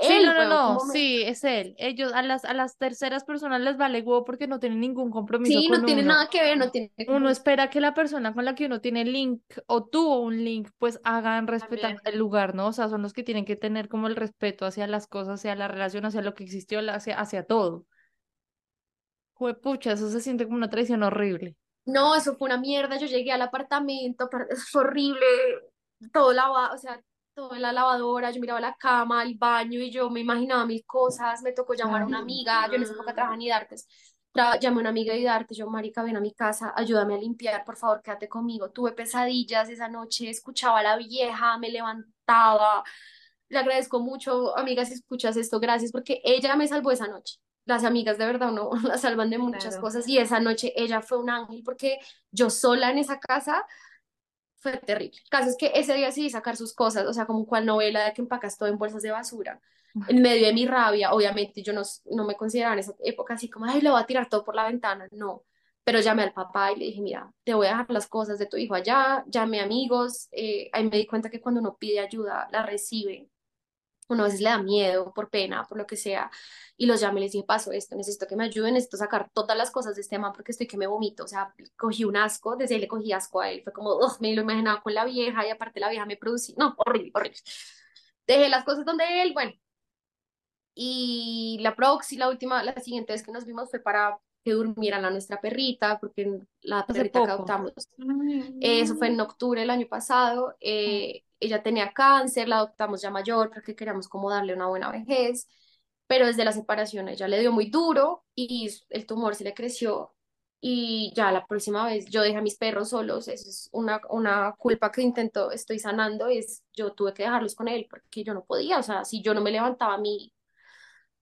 Speaker 1: Sí,
Speaker 3: él,
Speaker 1: no, no, no,
Speaker 3: ¿cómo me-
Speaker 1: sí, es él. Ellos, a las, a las terceras personas les vale huevo porque no tienen ningún compromiso
Speaker 3: Sí,
Speaker 1: con
Speaker 3: no tiene
Speaker 1: uno.
Speaker 3: nada que ver, no tiene
Speaker 1: Uno espera que la persona con la que uno tiene link o tuvo un link, pues hagan respetar
Speaker 2: También.
Speaker 1: el lugar, ¿no? O sea, son los que tienen que tener como el respeto hacia las cosas, hacia la relación, hacia lo que existió, hacia, hacia todo. Juepucha, eso se siente como una traición horrible.
Speaker 3: No, eso fue una mierda. Yo llegué al apartamento, (laughs) par- fue horrible, todo lavado, o sea, todo en la lavadora. Yo miraba la cama, el baño y yo me imaginaba mil cosas. Me tocó llamar a una amiga. Yo en esa época trabajaba en Idartes. Tra- llamé a una amiga de Idartes. Yo, Marica, ven a mi casa, ayúdame a limpiar, por favor, quédate conmigo. Tuve pesadillas esa noche, escuchaba a la vieja, me levantaba. Le agradezco mucho, amiga, si escuchas esto, gracias, porque ella me salvó esa noche. Las amigas de verdad uno (laughs) las salvan de muchas
Speaker 2: Claro.
Speaker 3: cosas y esa noche ella fue un ángel porque yo sola en esa casa fue terrible. El caso es que ese día sí sacar sus cosas, o sea, como cual novela de que empacas todo en bolsas de basura. En medio de mi rabia, obviamente yo no, no me consideraba en esa época así como, ay, lo voy a tirar todo por la ventana, no. Pero llamé al papá y le dije, mira, te voy a dejar las cosas de tu hijo allá, llamé amigos, eh, ahí me di cuenta que cuando uno pide ayuda, la recibe. Uno a veces le da miedo, por pena, por lo que sea, y los llamé y les dije, paso esto, necesito que me ayuden, necesito sacar todas las cosas de este man porque estoy que me vomito, o sea, cogí un asco, desde ahí le cogí asco a él, fue como, "Ugh", me lo imaginaba con la vieja y aparte la vieja me producía, no, horrible, horrible. Dejé las cosas donde él, bueno, y la próxima, la última, la siguiente vez que nos vimos fue para que durmiera la nuestra perrita, porque la
Speaker 1: Hace
Speaker 3: perrita que adoptamos eso fue en octubre del año pasado. eh, ella tenía cáncer, la adoptamos ya mayor porque queríamos como darle una buena vejez, pero desde la separación ella le dio muy duro y el tumor se le creció y ya la próxima vez yo dejé a mis perros solos, eso es una, una culpa que intento, estoy sanando, es yo tuve que dejarlos con él porque yo no podía, o sea, si yo no me levantaba a mí,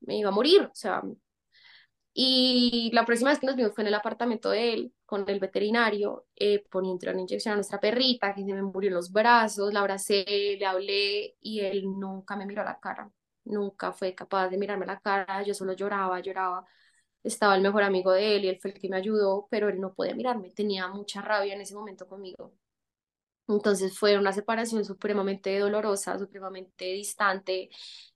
Speaker 3: me iba a morir, o sea, y la próxima vez que nos vimos fue en el apartamento de él, con el veterinario, eh, poniendo una inyección a nuestra perrita, que se me murió en los brazos, la abracé, le hablé y él nunca me miró a la cara, nunca fue capaz de mirarme a la cara, yo solo lloraba, lloraba. Estaba el mejor amigo de él y él fue el que me ayudó, pero él no podía mirarme, tenía mucha rabia en ese momento conmigo. Entonces fue una separación supremamente dolorosa, supremamente distante.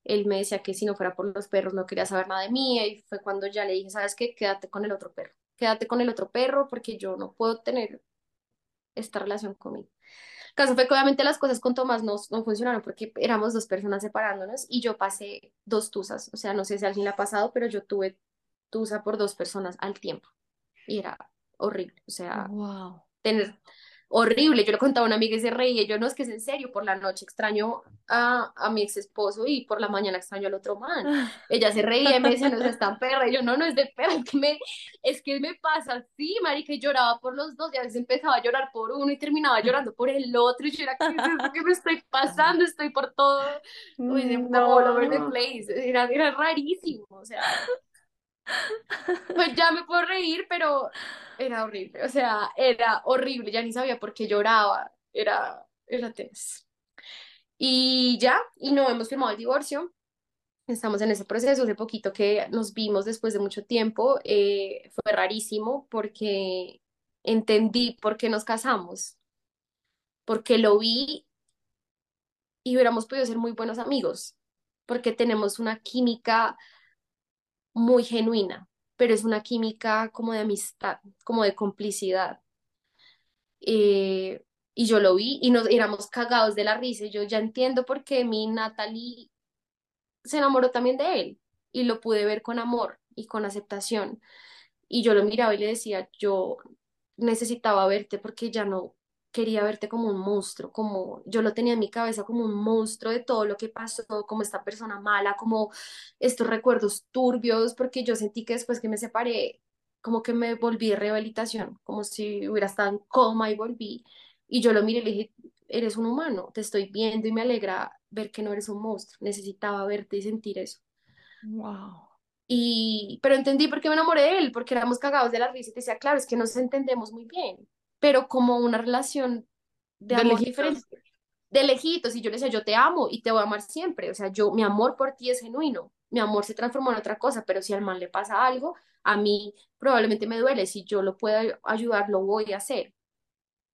Speaker 3: Él me decía que si no fuera por los perros no quería saber nada de mí y fue cuando ya le dije, ¿sabes qué? Quédate con el otro perro. Quédate con el otro perro porque yo no puedo tener esta relación conmigo. El caso fue que obviamente las cosas con Tomás no, no funcionaron porque éramos dos personas separándonos y yo pasé dos tusas. O sea, no sé si alguien le ha pasado, pero yo tuve tusa por dos personas al tiempo y era horrible. O sea,
Speaker 1: Wow.
Speaker 3: tener horrible. Yo le contaba a una amiga y se reía. Yo no es que es en serio, por la noche extraño a, a mi ex esposo y por la mañana extraño al otro man. (laughs) Ella se reía y me decía, no es tan perra. Y yo, no, no es de perra, es que me, es que me pasa así, marica, y lloraba por los dos y a veces empezaba a llorar por uno y terminaba llorando por el otro. Y yo era, ¿qué es me estoy pasando? Estoy por todo, (laughs) uy, como all over the
Speaker 2: No.
Speaker 3: place. Era, era rarísimo, o sea. Pues ya me puedo reír, pero era horrible, o sea, era horrible, ya ni sabía por qué lloraba, era, era tenso. Y ya, y no hemos firmado el divorcio, estamos en ese proceso, hace poquito que nos vimos después de mucho tiempo, eh, fue rarísimo porque entendí por qué nos casamos, porque lo vi y hubiéramos podido ser muy buenos amigos, porque tenemos una química muy genuina, pero es una química como de amistad, como de complicidad. Eh, y yo lo vi y nos éramos cagados de la risa. Yo ya entiendo por qué mi Natalie se enamoró también de él y lo pude ver con amor y con aceptación. Y yo lo miraba y le decía, yo necesitaba verte porque ya no, quería verte como un monstruo, como yo lo tenía en mi cabeza como un monstruo de todo lo que pasó, como esta persona mala, como estos recuerdos turbios, porque yo sentí que después que me separé, como que me volví de rehabilitación, como si hubiera estado en coma y volví. Y yo lo miré y le dije, eres un humano, te estoy viendo y me alegra ver que no eres un monstruo. Necesitaba verte y sentir eso.
Speaker 1: Wow.
Speaker 3: Y, pero entendí por qué me enamoré de él, porque éramos cagados de la risa y te decía, claro, es que nos entendemos muy bien, pero como una relación de,
Speaker 1: De
Speaker 3: amor
Speaker 1: lejitos.
Speaker 3: diferente, de lejitos, y yo le decía, yo te amo y te voy a amar siempre, o sea, yo, mi amor por ti es genuino, mi amor se transformó en otra cosa, pero si al man le pasa algo, a mí probablemente me duele, si yo lo puedo ayudar, lo voy a hacer.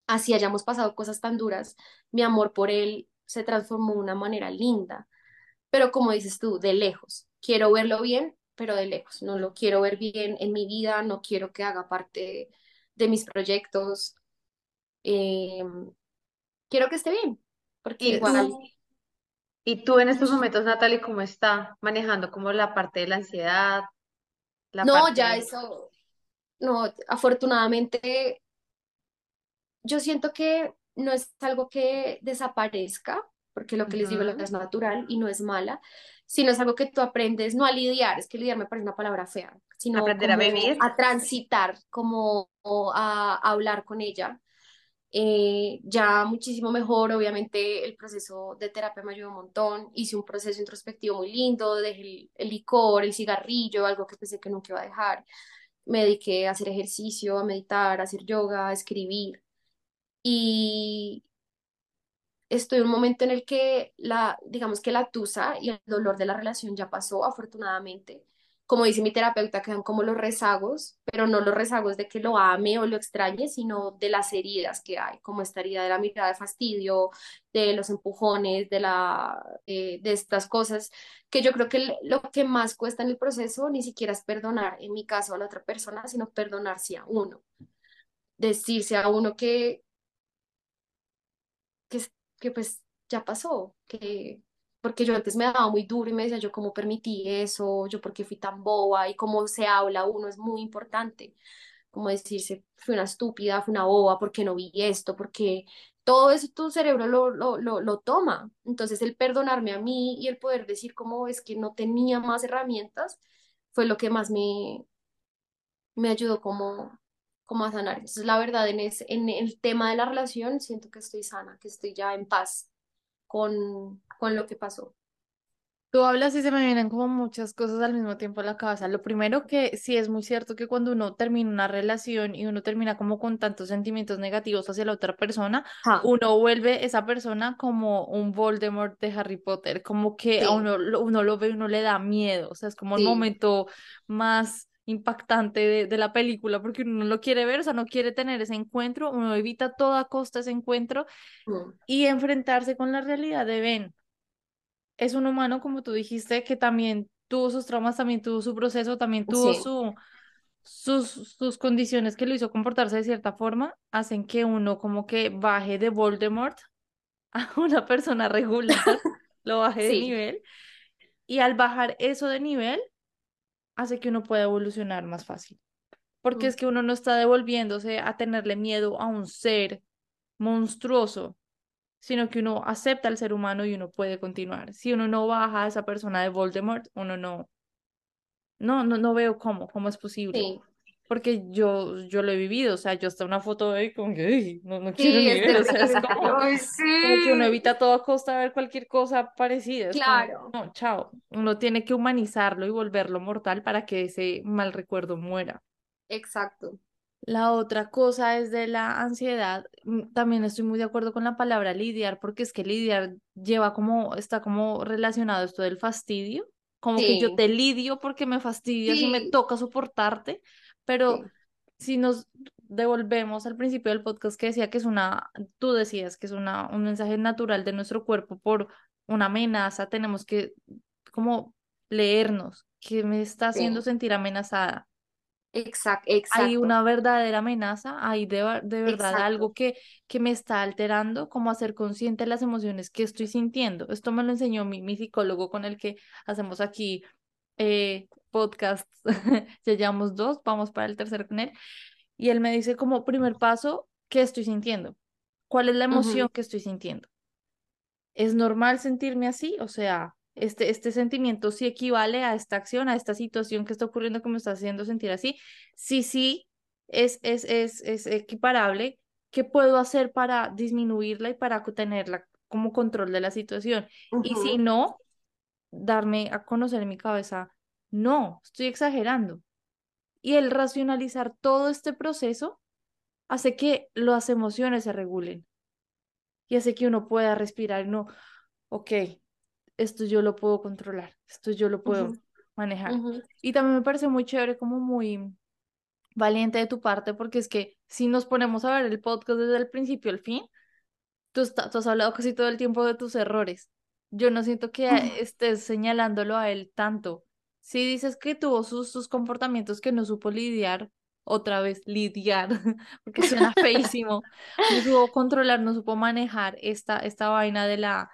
Speaker 3: Así hayamos pasado cosas tan duras, mi amor por él se transformó de una manera linda, pero como dices tú, de lejos, quiero verlo bien, pero de lejos, no lo quiero ver bien en mi vida, no quiero que haga parte de mis proyectos, eh, quiero que esté bien, porque
Speaker 2: Y
Speaker 3: igual,
Speaker 2: tú, y tú en estos momentos, Natalie, ¿cómo está manejando como la parte de la ansiedad, la
Speaker 3: no,
Speaker 2: parte
Speaker 3: ya
Speaker 2: de...
Speaker 3: eso, no, afortunadamente, yo siento que no es algo que desaparezca, porque lo que les digo es natural y no es mala, sino es algo que tú aprendes, no a lidiar, es que lidiar me parece una palabra fea, sino
Speaker 2: Aprender a vivir.
Speaker 3: a transitar, como a, a hablar con ella. Eh, ya muchísimo mejor, obviamente el proceso de terapia me ayudó un montón, hice un proceso introspectivo muy lindo, dejé el, el licor, el cigarrillo, algo que pensé que nunca iba a dejar, me dediqué a hacer ejercicio, a meditar, a hacer yoga, a escribir y estoy en un momento en el que la, digamos que la tusa y el dolor de la relación ya pasó, afortunadamente. Como dice mi terapeuta, quedan como los rezagos, pero no los rezagos de que lo ame o lo extrañe, sino de las heridas que hay, como esta herida de la mirada de fastidio, de los empujones, de la, eh, de estas cosas, que yo creo que lo que más cuesta en el proceso ni siquiera es perdonar, en mi caso, a la otra persona, sino perdonarse a uno, decirse a uno que que, es- que pues ya pasó, que porque yo antes me daba muy duro y me decía yo cómo permití eso, yo por qué fui tan boba y cómo se habla uno es muy importante, como decirse fui una estúpida, fui una boba, porque no vi esto, porque todo eso tu cerebro lo, lo, lo, lo toma. Entonces el perdonarme a mí y el poder decir cómo es que no tenía más herramientas fue lo que más me, me ayudó como, como a sanar. Entonces, la verdad, en, ese, en el tema de la relación, siento que estoy sana, que estoy ya en paz con, con lo que pasó.
Speaker 1: Tú hablas y se me vienen como muchas cosas al mismo tiempo a la cabeza. Lo primero que sí es muy cierto que cuando uno termina una relación y uno termina como con tantos sentimientos negativos hacia la otra persona, uno vuelve esa persona como un Voldemort de Harry Potter, como que a
Speaker 3: sí,
Speaker 1: uno, lo- uno lo ve y uno le da miedo, o sea, es como el
Speaker 3: sí,
Speaker 1: momento más impactante de, de la película porque uno no lo quiere ver, o sea, no quiere tener ese encuentro, uno evita a toda costa ese encuentro
Speaker 3: mm,
Speaker 1: y enfrentarse con la realidad de Ben. Es un humano, como tú dijiste, que también tuvo sus traumas, también tuvo su proceso, también tuvo
Speaker 3: sí,
Speaker 1: su, sus, sus condiciones que lo hizo comportarse de cierta forma, hacen que uno como que baje de Voldemort (laughs) a una persona regular, (laughs) lo baje de nivel, y al bajar eso de nivel, hace que uno pueda evolucionar más fácil, porque es que uno no está devolviéndose a tenerle miedo a un ser monstruoso sino que uno acepta al ser humano y uno puede continuar. Si uno no baja a esa persona de Voldemort, uno no, no, no, no veo cómo, cómo es posible.
Speaker 3: sí,
Speaker 1: Porque yo, yo lo he vivido, o sea, yo hasta una foto de ahí como que, "Ay, no, no quiero
Speaker 3: sí,
Speaker 1: ni ver, o sea, es como,
Speaker 3: Ay,
Speaker 1: como que uno
Speaker 3: sí,
Speaker 1: evita a toda costa ver cualquier cosa parecida, es como,
Speaker 3: claro,
Speaker 1: no, chao, uno tiene que humanizarlo y volverlo mortal para que ese mal recuerdo muera.
Speaker 3: exacto.
Speaker 1: La otra cosa es de la ansiedad. mm, También estoy muy de acuerdo con la palabra lidiar, porque es que lidiar lleva como, está como relacionado esto del fastidio, como que yo
Speaker 3: Sí,
Speaker 1: te lidio porque me fastidias y me
Speaker 3: sí,
Speaker 1: toca soportarte, pero
Speaker 3: sí,
Speaker 1: si nos devolvemos al principio del podcast que decía que es una, tú decías que es una, un mensaje natural de nuestro cuerpo por una amenaza, tenemos que como leernos, que me está haciendo
Speaker 3: sí,
Speaker 1: sentir amenazada
Speaker 3: exacto,
Speaker 1: hay
Speaker 3: exacto,
Speaker 1: una verdadera amenaza, hay de, de verdad
Speaker 3: exacto.
Speaker 1: algo que, que me está alterando, como hacer consciente de las emociones que estoy sintiendo. Esto me lo enseñó mi, mi psicólogo con el que hacemos aquí eh, podcasts, (laughs) ya llevamos dos, vamos para el tercero con él, y él me dice como primer paso, ¿qué estoy sintiendo? ¿Cuál es la emoción que estoy sintiendo? ¿Es normal sentirme así? O sea, este, este sentimiento sí equivale a esta acción, a esta situación que está ocurriendo que me está haciendo sentir así. Sí, sí, es, es, es, es equiparable. ¿Qué puedo hacer para disminuirla y para tenerla como control de la situación? Y si no, darme a conocer en mi cabeza, no, estoy exagerando. Y el racionalizar todo este proceso hace que las emociones se regulen y hace que uno pueda respirar, no, ok, esto yo lo puedo controlar, esto yo lo puedo manejar. Y también me parece muy chévere, como muy valiente de tu parte, porque es que si nos ponemos a ver el podcast desde el principio al fin, tú, está- tú has hablado casi todo el tiempo de tus errores. Yo no siento que estés señalándolo a él tanto. Si dices que tuvo sus, sus comportamientos que no supo lidiar, otra vez lidiar, (laughs) porque suena (laughs) feísimo, no supo controlar, no supo manejar esta, esta vaina de la,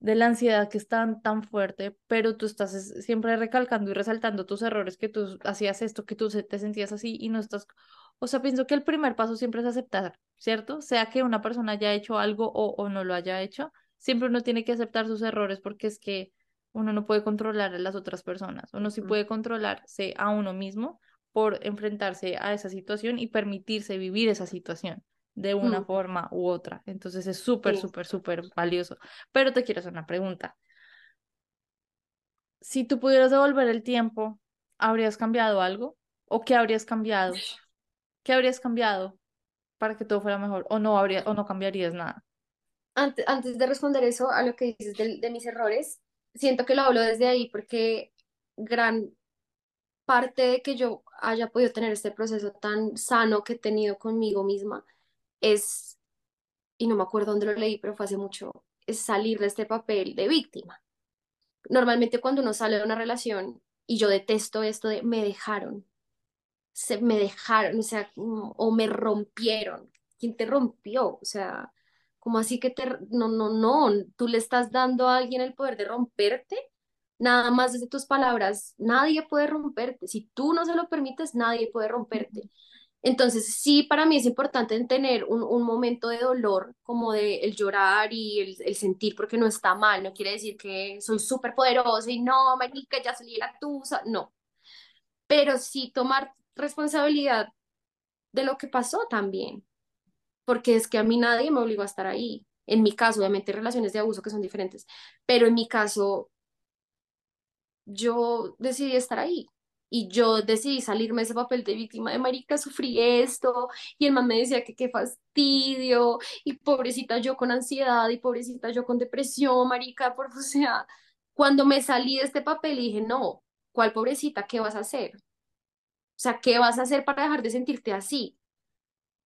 Speaker 1: de la ansiedad que es tan, tan fuerte, pero tú estás es- siempre recalcando y resaltando tus errores, que tú hacías esto, que tú te sentías así y no estás, o sea, pienso que el primer paso siempre es aceptar, ¿cierto? Sea que una persona haya hecho algo o, o no lo haya hecho, siempre uno tiene que aceptar sus errores porque es que uno no puede controlar a las otras personas, uno sí puede controlarse a uno mismo por enfrentarse a esa situación y permitirse vivir esa situación de una
Speaker 3: Mm,
Speaker 1: forma u otra. Entonces es súper,
Speaker 3: Sí.
Speaker 1: súper, súper valioso. Pero te quiero hacer una pregunta. Si tú pudieras devolver el tiempo, ¿habrías cambiado algo? ¿O qué habrías cambiado? ¿Qué habrías cambiado para que todo fuera mejor? ¿O no habría, o no cambiarías nada?
Speaker 3: Antes, antes de responder eso a lo que dices de, mis errores, siento que lo hablo desde ahí porque gran parte de que yo haya podido tener este proceso tan sano que he tenido conmigo misma es, y no me acuerdo dónde lo leí, pero fue hace mucho, es salir de este papel de víctima. Normalmente cuando uno sale de una relación, y yo detesto esto de me dejaron, se me dejaron, o sea, o me rompieron. ¿Quién te rompió? O sea, como así que te, no, no, no, tú le estás dando a alguien el poder de romperte, nada más desde tus palabras, nadie puede romperte. Si tú no se lo permites, nadie puede romperte. Entonces, sí, para mí es importante tener un, un momento de dolor, como de el llorar y el, el sentir, porque no está mal, no quiere decir que soy súper poderosa y no, marica, ya salí de la tusa, no, pero sí tomar responsabilidad de lo que pasó también, porque es que a mí nadie me obligó a estar ahí. En mi caso, obviamente hay relaciones de abuso que son diferentes, pero en mi caso yo decidí estar ahí. Y yo decidí salirme de ese papel de víctima de marica, sufrí esto, y el man me decía que qué fastidio, y pobrecita yo con ansiedad, y pobrecita yo con depresión, marica, por, (laughs) o sea, cuando me salí de este papel dije, no, ¿cuál pobrecita? ¿Qué vas a hacer? O sea, ¿qué vas a hacer para dejar de sentirte así?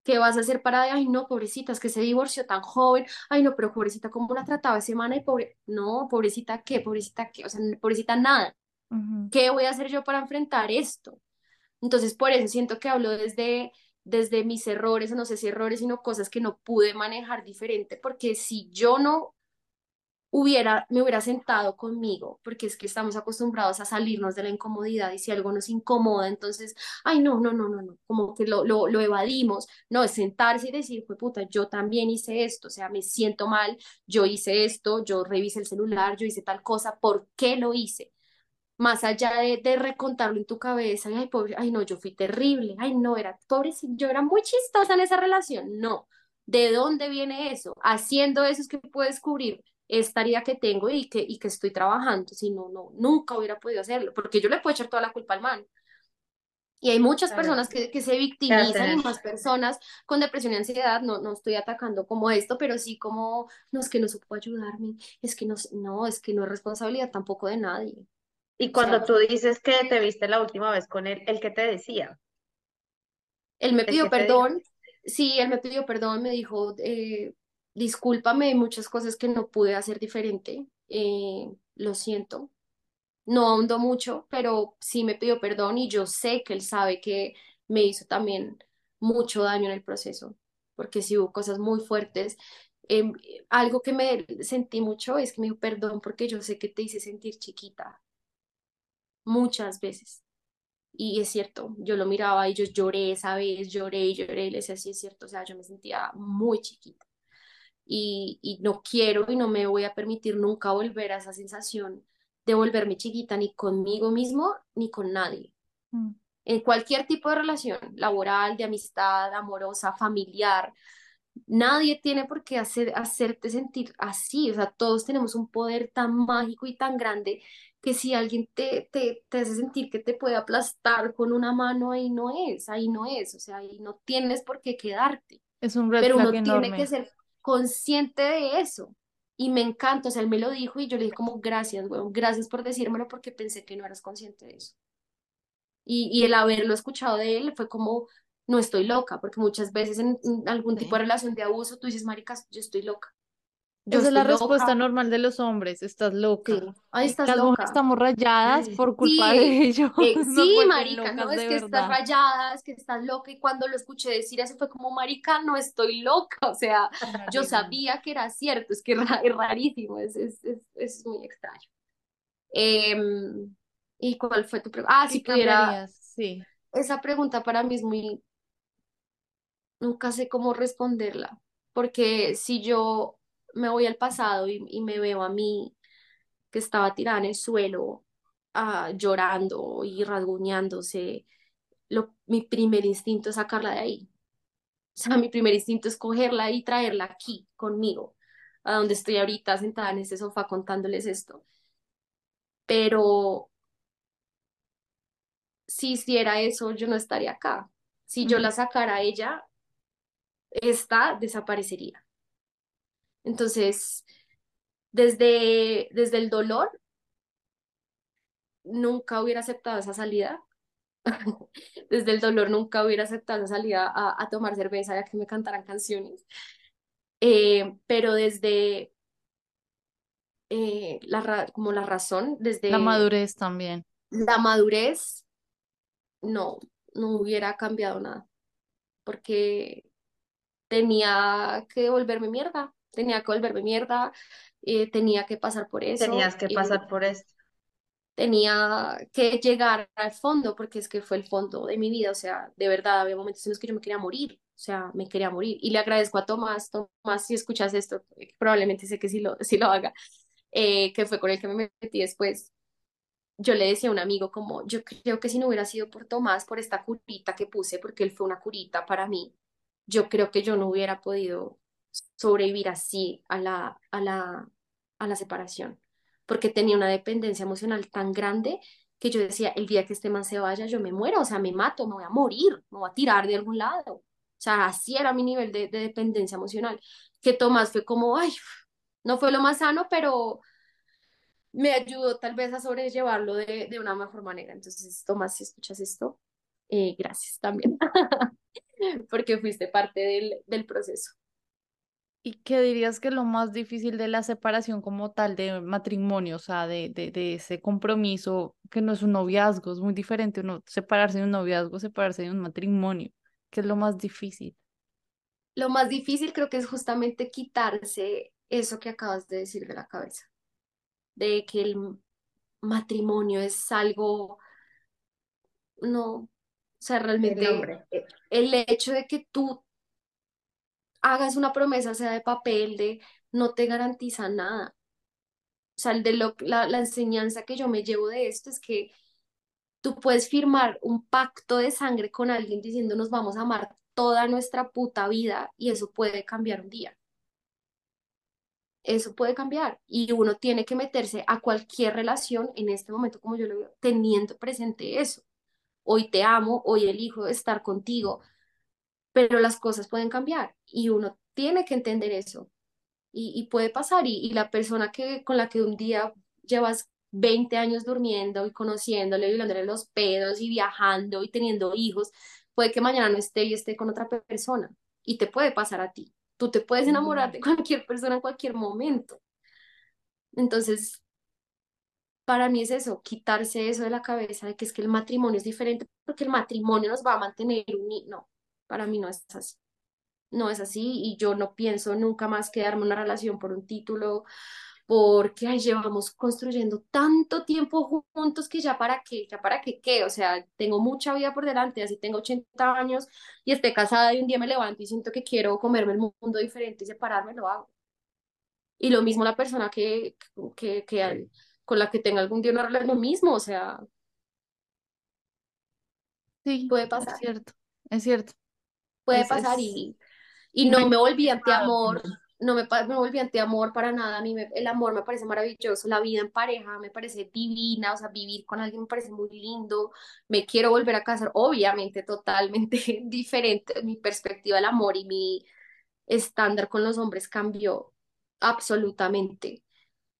Speaker 3: ¿Qué vas a hacer para, ay, no, pobrecita, es que se divorció tan joven, ay, no, pero pobrecita, ¿cómo la trataba esa semana? Y pobre, no, pobrecita, ¿qué? Pobrecita, ¿qué? O sea, pobrecita, nada. ¿Qué voy a hacer yo para enfrentar esto? Entonces, por eso siento que hablo desde, desde mis errores, no sé si errores, sino cosas que no pude manejar diferente, porque si yo no hubiera, me hubiera sentado conmigo, porque es que estamos acostumbrados a salirnos de la incomodidad y si algo nos incomoda, entonces, ay, no, no, no, no, no, como que lo, lo, lo evadimos, no, es sentarse y decir, pues puta, yo también hice esto, o sea, me siento mal, yo hice esto, yo revisé el celular, yo hice tal cosa, ¿por qué lo hice? Más allá de, de recontarlo en tu cabeza, ay, pobre, ay, no, yo fui terrible, ay, no, era pobre, yo era muy chistosa en esa relación, no. ¿De dónde viene eso? Haciendo eso es que puedes descubrir esta herida que tengo y que, y que estoy trabajando, si no, no, nunca hubiera podido hacerlo, porque yo le puedo echar toda la culpa al man. Y hay muchas personas que, que se
Speaker 2: ¿Qué
Speaker 3: victimizan y más personas con depresión y ansiedad, no, no estoy atacando como esto, pero sí como, no, es que no supo ayudarme, es que no, no, es que no es responsabilidad tampoco de nadie.
Speaker 2: Y
Speaker 3: O
Speaker 2: cuando
Speaker 3: sea,
Speaker 2: tú dices que te viste la última vez con él, ¿el que te decía?
Speaker 3: Él me
Speaker 2: ¿El
Speaker 3: pidió perdón, sí, él me pidió perdón, me dijo, eh, discúlpame, hay muchas cosas que no pude hacer diferente, eh, lo siento, no ahondo mucho, pero sí me pidió perdón y yo sé que él sabe que me hizo también mucho daño en el proceso, porque sí hubo cosas muy fuertes. Em, algo que me sentí mucho es que me dijo perdón porque yo sé que te hice sentir chiquita muchas veces. Y es cierto, yo lo miraba y yo lloré esa vez, lloré y lloré y le decía, sí es cierto, o sea, yo me sentía muy chiquita. Y, y no quiero y no me voy a permitir nunca volver a esa sensación de volverme chiquita ni conmigo mismo ni con nadie.
Speaker 1: Mm.
Speaker 3: En cualquier tipo de relación, laboral, de amistad, amorosa, familiar, nadie tiene por qué hacer, hacerte sentir así. O sea, todos tenemos un poder tan mágico y tan grande que si alguien te, te, te hace sentir que te puede aplastar con una mano, ahí no es, ahí no es. O sea, ahí no tienes por qué quedarte.
Speaker 1: Es un red
Speaker 3: Pero
Speaker 1: flag
Speaker 3: uno tiene que ser consciente de eso. Y me encanta, o sea, él me lo dijo y yo le dije como gracias, weón, gracias por decírmelo porque pensé que no eras consciente de eso. Y, y el haberlo escuchado de él fue como, no estoy loca, porque muchas veces en, en algún tipo de relación de abuso tú dices, maricas, yo estoy loca. Yo
Speaker 1: Esa es la respuesta normal de los hombres, estás loca.
Speaker 3: Sí, ay, estás
Speaker 1: las
Speaker 3: loca.
Speaker 1: mujeres estamos rayadas por culpa
Speaker 3: Sí,
Speaker 1: de ellos.
Speaker 3: Eh, (laughs) sí, marica, no, es que estás
Speaker 1: verdad.
Speaker 3: rayada, es que estás loca. Y cuando lo escuché decir eso fue como, marica, no estoy loca. O sea, yo sabía que era cierto, es que es ra- es rarísimo, es, es, es, es muy extraño. Em, ¿y cuál fue tu pregunta? Ah,
Speaker 1: ¿Qué
Speaker 3: si pudiera?
Speaker 1: Sí.
Speaker 3: esa pregunta para mí es muy, nunca sé cómo responderla, porque si yo me voy al pasado y, y me veo a mí que estaba tirada en el suelo, ah, llorando y rasguñándose, lo, mi primer instinto es sacarla de ahí. O sea, mi primer instinto es cogerla y traerla aquí conmigo, a donde estoy ahorita sentada en este sofá contándoles esto. Pero si hiciera eso, yo no estaría acá. Si yo la sacara a ella, esta desaparecería. Entonces, desde, desde el dolor, nunca hubiera aceptado esa salida. (laughs) Desde el dolor, nunca hubiera aceptado esa salida a, a tomar cerveza y a que me cantaran canciones. Eh, pero desde eh, la, como la razón, desde
Speaker 1: La madurez también.
Speaker 3: la madurez, no, no hubiera cambiado nada. Porque tenía que volverme mierda, tenía que volverme mierda, eh, tenía que pasar por eso,
Speaker 2: Tenías que
Speaker 3: eh,
Speaker 2: pasar por esto.
Speaker 3: tenía que llegar al fondo, porque es que fue el fondo de mi vida, o sea, de verdad, había momentos en los que yo me quería morir, o sea, me quería morir. Y le agradezco a Tomás, Tomás, si escuchas esto, eh, probablemente sé que sí lo, (laughs) sí lo haga, eh, que fue con el que me metí después. Yo le decía a un amigo como, yo creo que si no hubiera sido por Tomás, por esta curita que puse, porque él fue una curita para mí, yo creo que yo no hubiera podido sobrevivir así a la, a la, a la separación, porque tenía una dependencia emocional tan grande que yo decía, el día que este man se vaya, yo me muero, o sea, me mato, me voy a morir, me voy a tirar de algún lado. O sea, así era mi nivel de, de dependencia emocional, que Tomás fue como, ay, no fue lo más sano, pero me ayudó tal vez a sobrellevarlo de, de una mejor manera. Entonces, Tomás, si escuchas esto, eh, gracias también, (laughs) porque fuiste parte del, del proceso.
Speaker 1: ¿Y qué dirías que es lo más difícil de la separación como tal de matrimonio, o sea, de, de, de ese compromiso que no es un noviazgo, es muy diferente uno separarse de un noviazgo, separarse de un matrimonio? ¿Qué es lo más difícil?
Speaker 3: Lo más difícil creo que es justamente quitarse eso que acabas de decir de la cabeza, de que el matrimonio es algo, no, o sea, realmente el hecho de que tú hagas una promesa, sea de papel, de no te garantiza nada. O sea, de lo, la, la enseñanza que yo me llevo de esto es que tú puedes firmar un pacto de sangre con alguien diciendo nos vamos a amar toda nuestra puta vida y eso puede cambiar un día. Eso puede cambiar y uno tiene que meterse a cualquier relación en este momento, como yo lo veo, teniendo presente eso. Hoy te amo, hoy elijo estar contigo, pero las cosas pueden cambiar y uno tiene que entender eso y, y puede pasar y, y la persona que, con la que un día llevas 20 años durmiendo y conociéndole, violándole los pedos y viajando y teniendo hijos, puede que mañana no esté y esté con otra persona y te puede pasar a ti. Tú te puedes enamorar de cualquier persona en cualquier momento. Entonces, para mí es eso, quitarse eso de la cabeza de que es que el matrimonio es diferente porque el matrimonio nos va a mantener unidos. No, para mí no es así. No es así y yo no pienso nunca más quedarme en una relación por un título, porque ay, llevamos construyendo tanto tiempo juntos que ya para qué, ya para qué, qué, o sea, tengo mucha vida por delante, así tengo 80 años y esté casada y un día me levanto y siento que quiero comerme el mundo diferente y separarme, lo hago. Y lo mismo la persona que, que, que con la que tenga algún día una relación, lo mismo, o sea,
Speaker 1: Sí,
Speaker 3: puede
Speaker 1: es
Speaker 3: pasar,
Speaker 1: cierto, es cierto.
Speaker 3: Puede
Speaker 1: Es,
Speaker 3: pasar y, y no me volví
Speaker 1: complicado.
Speaker 3: anti-amor, no me, me volví anti-amor para nada, a mí me- el amor me parece maravilloso, la vida en pareja me parece divina, o sea, vivir con alguien me parece muy lindo, me quiero volver a casar, obviamente totalmente (laughs) diferente, mi perspectiva del amor y mi estándar con los hombres cambió absolutamente.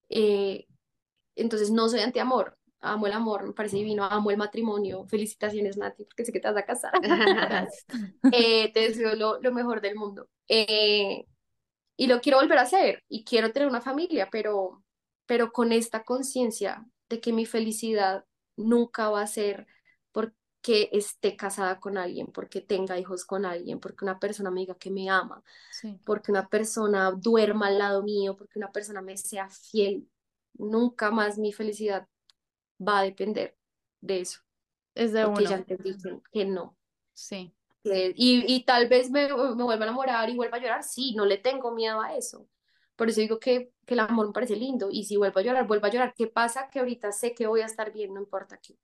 Speaker 3: Eh, entonces no soy anti-amor, amo el amor, me parece divino, amo el matrimonio, felicitaciones Nati, porque sé que te vas a casar. (laughs) Eh, te deseo lo, lo mejor del mundo. Eh, y lo quiero volver a hacer y quiero tener una familia, pero, pero con esta conciencia de que mi felicidad nunca va a ser porque esté casada con alguien, porque tenga hijos con alguien, porque una persona me diga que me ama,
Speaker 1: Sí,
Speaker 3: porque una persona duerma al lado mío, porque una persona me sea fiel. Nunca más mi felicidad va a depender de eso,
Speaker 1: es de
Speaker 3: porque ya
Speaker 1: uno.
Speaker 3: entendí que, que no.
Speaker 1: Sí,
Speaker 3: que- y, y tal vez me, me vuelva a enamorar y vuelva a llorar, sí, no le tengo miedo a eso. Por eso digo que, que el amor me parece lindo. Y si vuelvo a llorar, vuelvo a llorar. ¿Qué pasa? Que ahorita sé que voy a estar bien, no importa qué.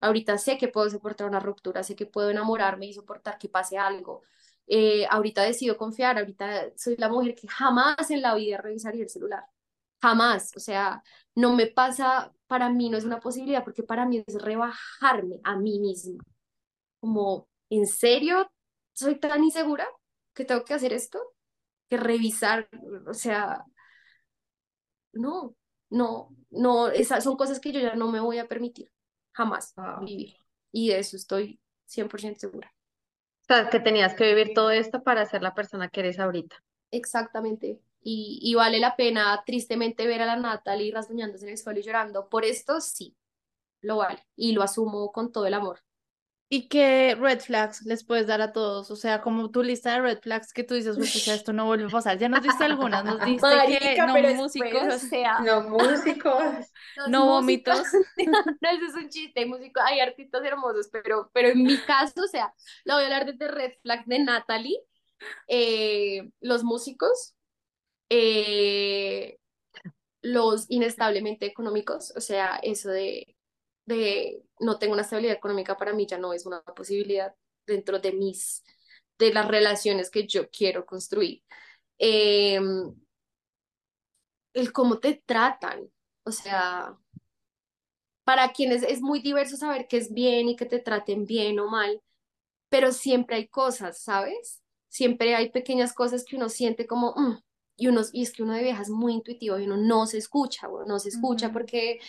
Speaker 3: Ahorita sé que puedo soportar una ruptura, sé que puedo enamorarme y soportar que pase algo. Eh, ahorita decido confiar, ahorita soy la mujer que jamás en la vida revisaría el celular. Jamás. O sea, no me pasa, para mí no es una posibilidad porque para mí es rebajarme a mí misma. Como, ¿en serio soy tan insegura que tengo que hacer esto? Que revisar, o sea, no, no, no, esas son cosas que yo ya no me voy a permitir jamás
Speaker 2: Wow.
Speaker 3: vivir. Y de eso estoy 100% segura.
Speaker 2: O sea, que tenías que vivir todo esto para ser la persona que eres ahorita.
Speaker 3: Exactamente. Y, y vale la pena tristemente ver a la Natalie rasguñándose en el suelo y llorando. Por esto sí, lo vale. Y lo asumo con todo el amor.
Speaker 1: ¿Y qué red flags les puedes dar a todos? O sea, como tu lista de red flags que tú dices, "Uy, pucha, (laughs) esto no vuelve a pasar. Ya nos diste algunas, nos diste que
Speaker 3: Marica,
Speaker 1: no
Speaker 3: pero
Speaker 1: músicos,
Speaker 3: espera, o sea,
Speaker 2: No músicos.
Speaker 1: no
Speaker 3: músicos-
Speaker 1: vómitos. (laughs)
Speaker 3: No, eso es un chiste, hay músicos, hay artistas hermosos, pero, pero en mi caso, o sea, lo voy a hablar desde Red Flag de Natalie, eh, los músicos, eh, los inestablemente económicos, o sea, eso de, de no tengo una estabilidad económica para mí ya no es una posibilidad dentro de mis, de las relaciones que yo quiero construir. Eh, el cómo te tratan, o sea, para quienes es muy diverso saber que es bien y que te traten bien o mal, pero siempre hay cosas, ¿sabes? Siempre hay pequeñas cosas que uno siente como, "Mm", y uno, y es que uno de vieja es muy intuitivo y uno no se escucha, güey, no se escucha
Speaker 1: Ujú.
Speaker 3: porque,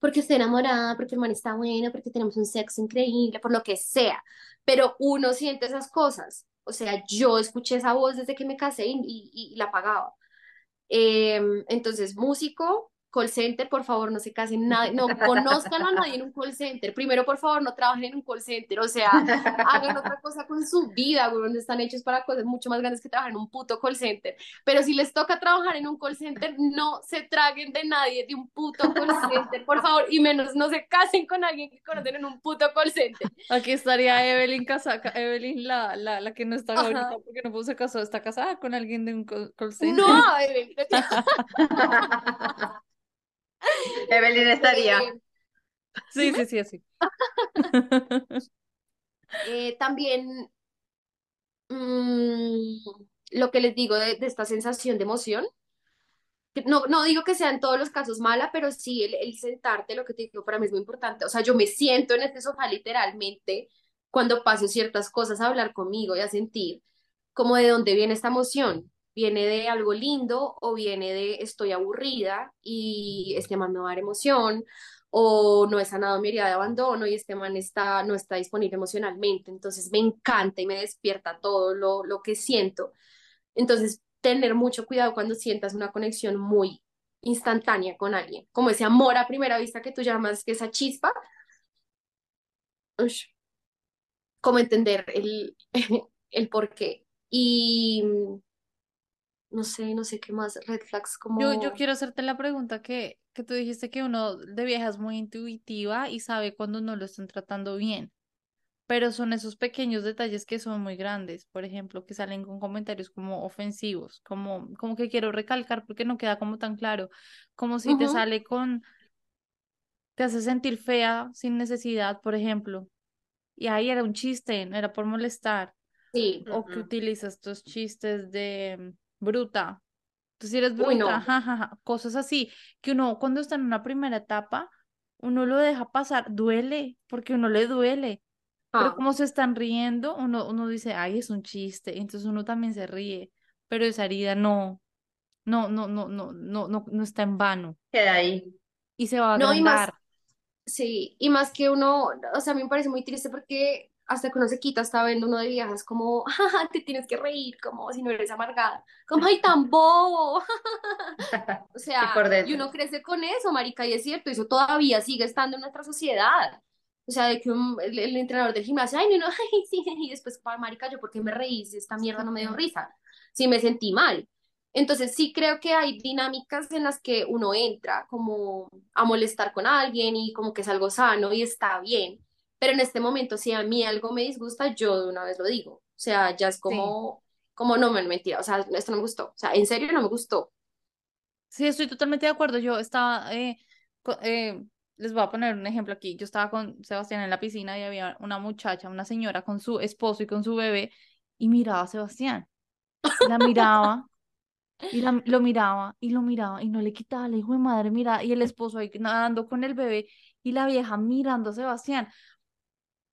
Speaker 3: porque estoy enamorada, porque el man está bueno, porque tenemos un sexo increíble, por lo que sea, pero uno siente esas cosas. O sea, yo escuché esa voz desde que me casé y, y- y la apagaba. Em, entonces, músico, call center, por favor, no se casen, nada, no conozcan a nadie en un call center. Primero, por favor, no trabajen en un call center, o sea, hagan otra cosa con su vida, güey, donde están hechos para cosas mucho más grandes que trabajar en un puto call center. Pero si les toca trabajar en un call center, no se traguen de nadie de un puto call center, por favor, y menos no se casen con alguien que conocen en un puto call center.
Speaker 1: Aquí estaría Evelyn Casaca, Evelyn la, la, la que no está
Speaker 3: Ajá.
Speaker 1: ahorita porque no puso caso, está casada con alguien de un call call center.
Speaker 3: No, Evelyn. (laughs)
Speaker 2: Evelyn estaría.
Speaker 1: Sí, sí, sí, así.
Speaker 3: Eh, también mm, lo que les digo de, de esta sensación de emoción, no, no digo que sea en todos los casos mala, pero sí el, el sentarte, lo que te digo, para mí es muy importante. O sea, yo me siento en este sofá literalmente cuando paso ciertas cosas a hablar conmigo y a sentir como de dónde viene esta emoción. ¿Viene de algo lindo o viene de estoy aburrida y este man me va a dar emoción? o no he sanado mi herida de abandono y este man está, no está disponible emocionalmente. Entonces me encanta y me despierta todo lo, lo que siento. Entonces, tener mucho cuidado cuando sientas una conexión muy instantánea con alguien, como ese amor a primera vista que tú llamas, que esa chispa. Como entender el, (laughs) el por qué. Y no sé, no sé qué más, red flags como...
Speaker 1: Yo, yo quiero hacerte la pregunta que, que tú dijiste que uno de vieja es muy intuitiva y sabe cuando no lo están tratando bien. pero son esos pequeños detalles que son muy grandes, por ejemplo, que salen con comentarios como ofensivos, como, como que quiero recalcar porque no queda como tan claro, como si te sale con, te hace sentir fea sin necesidad, por ejemplo, y ahí era un chiste, no era por molestar,
Speaker 3: Sí.
Speaker 1: o que utiliza estos chistes de bruta, tú si eres
Speaker 3: Uy,
Speaker 1: bruta,
Speaker 3: no.
Speaker 1: jajaja, cosas así, que uno cuando está en una primera etapa, uno lo deja pasar, duele, porque uno le duele, pero
Speaker 3: Ah,
Speaker 1: como se están riendo, uno, uno dice, ay, es un chiste, entonces uno también se ríe, pero esa herida no, no, no, no, no, no, no, no está en vano
Speaker 2: Queda ahí.
Speaker 1: y se va a
Speaker 3: no, y más,
Speaker 1: agrandar.
Speaker 3: sí, y más que uno, o sea, a mí me parece muy triste porque hasta que uno se quita, está viendo uno de viejas como, (laughs) "Jaja, te tienes que reír, como si no eres amargada, como, ay, tan bobo. (laughs) O
Speaker 2: Y
Speaker 3: sea, y
Speaker 2: dentro.
Speaker 3: uno crece con eso, marica, y es cierto, eso todavía sigue estando en nuestra sociedad. O sea, de que un- el, el entrenador del gimnasio, ay, no, no, (laughs) ay, sí, y después, pa, marica, yo, ¿por qué me reí? Si esta mierda no me dio risa, si me sentí mal. Entonces, sí creo que hay dinámicas en las que uno entra como a molestar con alguien y como que es algo sano y está bien. Pero en este momento, si a mí algo me disgusta, yo de una vez lo digo. O sea, ya es
Speaker 1: Sí.
Speaker 3: como, como no, me mentira, o sea, esto no me gustó. O sea, en serio no me gustó.
Speaker 1: Sí, estoy totalmente de acuerdo. Yo estaba, eh, eh, les voy a poner un ejemplo aquí. Yo estaba con Sebastián en la piscina y había una muchacha, una señora con su esposo y con su bebé y miraba a Sebastián. La miraba y la, lo miraba y lo miraba y no le quitaba, la hijo de madre, mira, y el esposo ahí nadando con el bebé y la vieja mirando a Sebastián.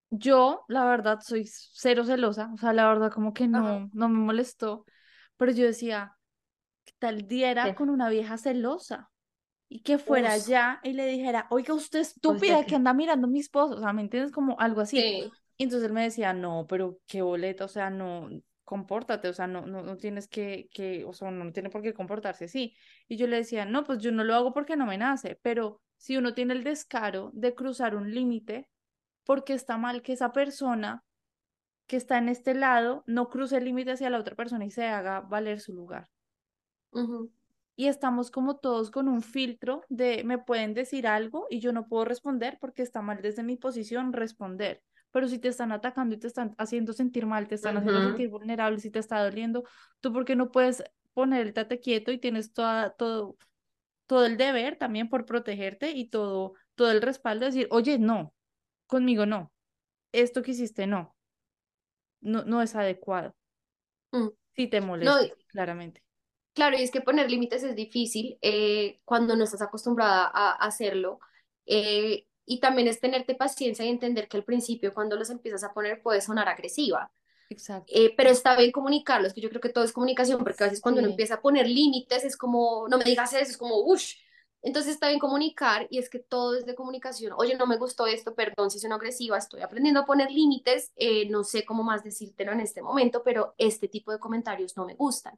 Speaker 1: Yo, la verdad, soy cero celosa, o sea, la verdad, como que
Speaker 3: Ajá.
Speaker 1: no, no me molestó, pero yo decía, ¿qué tal diera
Speaker 2: Sí.
Speaker 1: con una vieja celosa? Y que fuera
Speaker 3: Uf,
Speaker 1: allá y le dijera, oiga, usted estúpida que anda mirando a mi esposo, o sea, ¿me entiendes? Como algo así.
Speaker 3: sí.
Speaker 1: Y entonces él me decía, no, pero qué boleta, o sea, no, compórtate, o sea, no, no, no tienes que, que, o sea, no tiene por qué comportarse así. Y yo le decía, no, pues yo no lo hago porque no me nace, pero si uno tiene el descaro de cruzar un límite, porque está mal que esa persona que está en este lado no cruce el límite hacia la otra persona y se haga valer su lugar. Y estamos como todos con un filtro de me pueden decir algo y yo no puedo responder porque está mal desde mi posición responder. Pero si te están atacando y te están haciendo sentir mal, te están haciendo sentir vulnerable, si te está doliendo, tú por qué no puedes poner el tate quieto y tienes toda, todo, todo el deber también por protegerte y todo, todo el respaldo de decir, oye, no, conmigo no, esto que hiciste no, no, no es adecuado.
Speaker 3: Mm.
Speaker 1: Si te molesta, claramente.
Speaker 3: claro, y es que poner límites es difícil eh, cuando no estás acostumbrada a hacerlo. eh, y también es tenerte paciencia y entender que al principio cuando los empiezas a poner puede sonar agresiva.
Speaker 1: Exacto.
Speaker 3: Eh, pero está bien comunicarlos, que yo creo que todo es comunicación, porque a veces cuando uno
Speaker 1: Sí.
Speaker 3: empieza a poner límites es como, no me digas eso, es como, uff. Entonces está bien comunicar y es que todo es de comunicación. Oye, no me gustó esto, perdón si soy agresiva, estoy aprendiendo a poner límites, eh, no sé cómo más decírtelo en este momento, pero este tipo de comentarios no me gustan.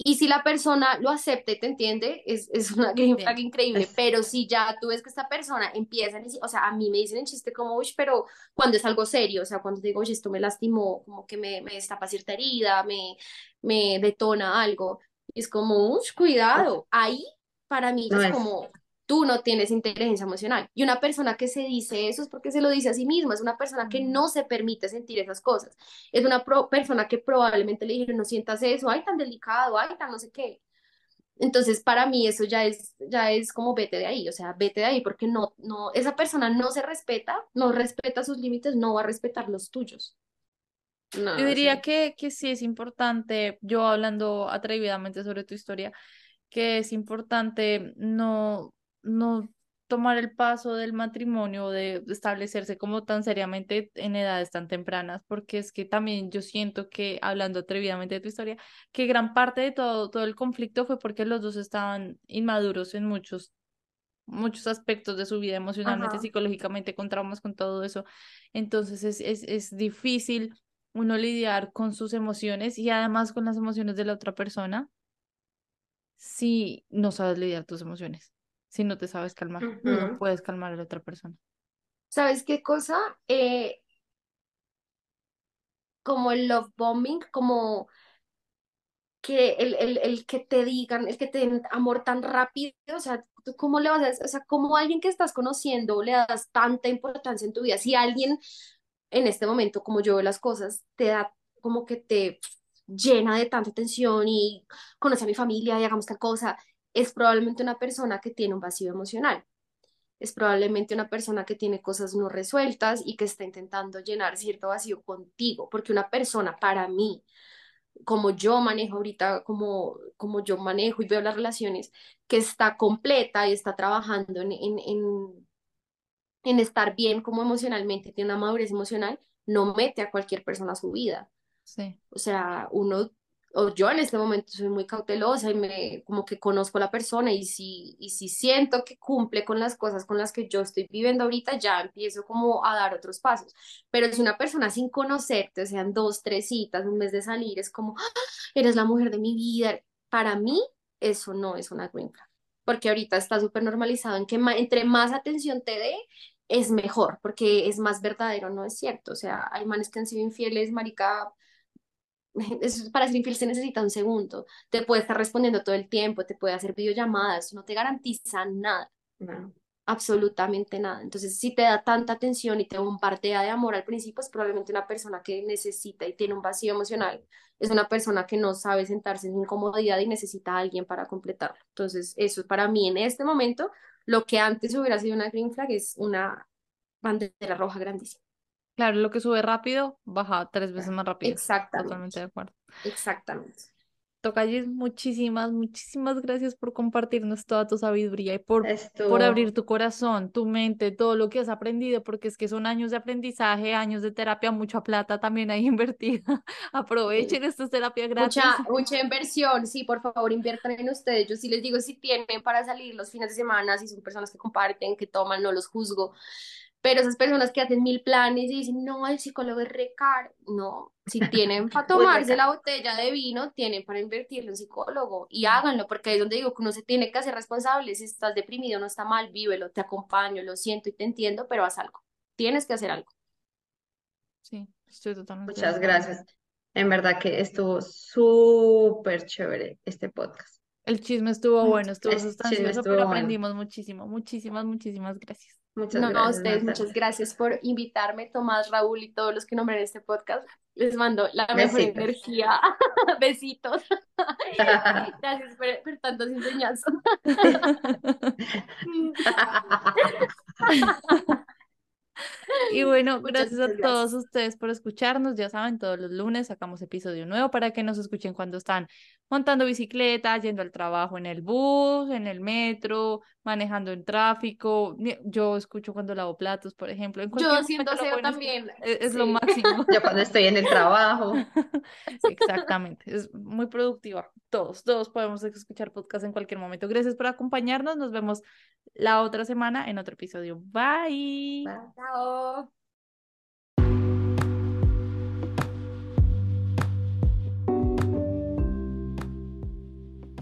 Speaker 3: Y si la persona lo acepta y te entiende, es, es una
Speaker 1: Bien.
Speaker 3: flag increíble. (laughs) Pero si ya tú ves que esta persona empieza o sea, a mí me dicen en chiste como, uy, pero cuando es algo serio, o sea, cuando digo, oye, esto me lastimó, como que me, me destapa cierta herida, me, me detona algo, es como, uy, cuidado. Ahí, para mí,
Speaker 2: No
Speaker 3: es
Speaker 2: es.
Speaker 3: como, tú no tienes inteligencia emocional. Y una persona que se dice eso es porque se lo dice a sí misma, es una persona que
Speaker 1: Mm.
Speaker 3: no se permite sentir esas cosas. Es una pro- persona que probablemente le dijeron, no sientas eso, ay, tan delicado, ay, tan no sé qué. Entonces, para mí eso ya es, ya es como vete de ahí, o sea, vete de ahí, porque no, no, esa persona no se respeta, no respeta sus límites, no va a respetar los tuyos. No,
Speaker 1: Yo diría
Speaker 3: sea,
Speaker 1: que, que sí es importante, yo hablando atrevidamente sobre tu historia, que es importante no, no tomar el paso del matrimonio, de establecerse como tan seriamente en edades tan tempranas, porque es que también yo siento que, hablando atrevidamente de tu historia, que gran parte de todo, todo el conflicto fue porque los dos estaban inmaduros en muchos muchos aspectos de su vida emocionalmente,
Speaker 3: ajá.
Speaker 1: psicológicamente, con traumas, con todo eso. Entonces es, es, es difícil uno lidiar con sus emociones y además con las emociones de la otra persona si no sabes lidiar tus emociones, si no te sabes calmar, no puedes calmar a la otra persona.
Speaker 3: ¿Sabes qué cosa? Eh, como el love bombing, como que el, el, el que te digan, el que te den amor tan rápido, o sea, ¿tú cómo le vas a, o sea, cómo a alguien que estás conociendo le das tanta importancia en tu vida? Si alguien en este momento, como yo veo las cosas, te da como que te llena de tanta tensión y conoce a mi familia y hagamos tal cosa, es probablemente una persona que tiene un vacío emocional. Es probablemente una persona que tiene cosas no resueltas y que está intentando llenar cierto vacío contigo, porque una persona para mí, como yo manejo ahorita, como, como yo manejo y veo las relaciones, que está completa y está trabajando en, en, en, en estar bien como emocionalmente, tiene una madurez emocional, no mete a cualquier persona a su vida.
Speaker 1: Sí.
Speaker 3: O sea, uno, o yo en este momento soy muy cautelosa y me, como que conozco a la persona y si, y si siento que cumple con las cosas con las que yo estoy viviendo ahorita, ya empiezo como a dar otros pasos. Pero es una persona sin conocerte, o sean dos, tres citas, un mes de salir, es como, ¡Ah! eres la mujer de mi vida. Para mí, eso no es una green porque ahorita está súper normalizado en que entre más atención te dé, es mejor, porque es más verdadero, no es cierto. O sea, hay manes que han sido infieles, marica, (laughs) para ser infiel se necesita un segundo. Te puede estar respondiendo todo el tiempo, te puede hacer videollamadas, no te garantiza nada. Absolutamente nada. Entonces, si te da tanta atención y te bombardea de amor al principio, es probablemente una persona que necesita y tiene un vacío emocional. Es una persona que no sabe sentarse en incomodidad y necesita a alguien para completarlo. Entonces, eso para mí en este momento, lo que antes hubiera sido una green flag es una bandera roja grandísima.
Speaker 1: Claro, lo que sube rápido, baja tres veces más rápido.
Speaker 3: Exactamente.
Speaker 1: Totalmente de acuerdo.
Speaker 3: Exactamente.
Speaker 1: Tocayes, muchísimas, muchísimas gracias por compartirnos toda tu sabiduría y por, por abrir tu corazón, tu mente, todo lo que has aprendido, porque es que son años de aprendizaje, años de terapia, mucha plata también ahí (laughs) invertida. Aprovechen, esto es terapia gratis.
Speaker 3: Mucha, mucha inversión, sí, por favor, inviertan en ustedes. Yo sí les digo, si tienen para salir los fines de semana, si son personas que comparten, que toman, no los juzgo. Pero esas personas que hacen mil planes y dicen, no, el psicólogo es re caro. No, si (laughs) tienen para tomarse la botella de vino, tienen para invertirlo en psicólogo y háganlo, porque ahí es donde digo que uno se tiene que hacer responsable. Si estás deprimido, no está mal, vívelo, te acompaño, lo siento y te entiendo, pero haz algo. Tienes que hacer algo.
Speaker 1: Sí, estoy totalmente de
Speaker 2: Muchas gracias. En verdad que estuvo súper chévere este podcast.
Speaker 1: El chisme estuvo bueno, estuvo sustancioso,
Speaker 2: estuvo
Speaker 1: pero
Speaker 2: bueno.
Speaker 1: aprendimos muchísimo. Muchísimas, muchísimas gracias.
Speaker 2: Muchas
Speaker 3: No, a
Speaker 2: gracias,
Speaker 3: ustedes,
Speaker 2: Natalia.
Speaker 3: muchas gracias por invitarme, Tomás, Raúl y todos los que nombré en este podcast. Les mando la mejor energía. (laughs) Besitos. (laughs) Gracias por, por tantas enseñanzas. (laughs)
Speaker 1: Y bueno,
Speaker 3: Muchas,
Speaker 1: gracias a todos
Speaker 3: gracias.
Speaker 1: ustedes por escucharnos. Ya saben, todos los lunes sacamos episodio nuevo para que nos escuchen cuando están montando bicicleta, yendo al trabajo en el bus, en el metro, manejando en tráfico. Yo escucho cuando lavo platos, por ejemplo. En
Speaker 3: Yo
Speaker 1: lo
Speaker 3: aseo también.
Speaker 1: Es, es lo máximo.
Speaker 2: Yo cuando estoy en el trabajo. (laughs)
Speaker 1: Exactamente. Es muy productiva. Todos, todos podemos escuchar podcast en cualquier momento. Gracias por acompañarnos. Nos vemos la otra semana en otro episodio. Bye.
Speaker 3: Chao.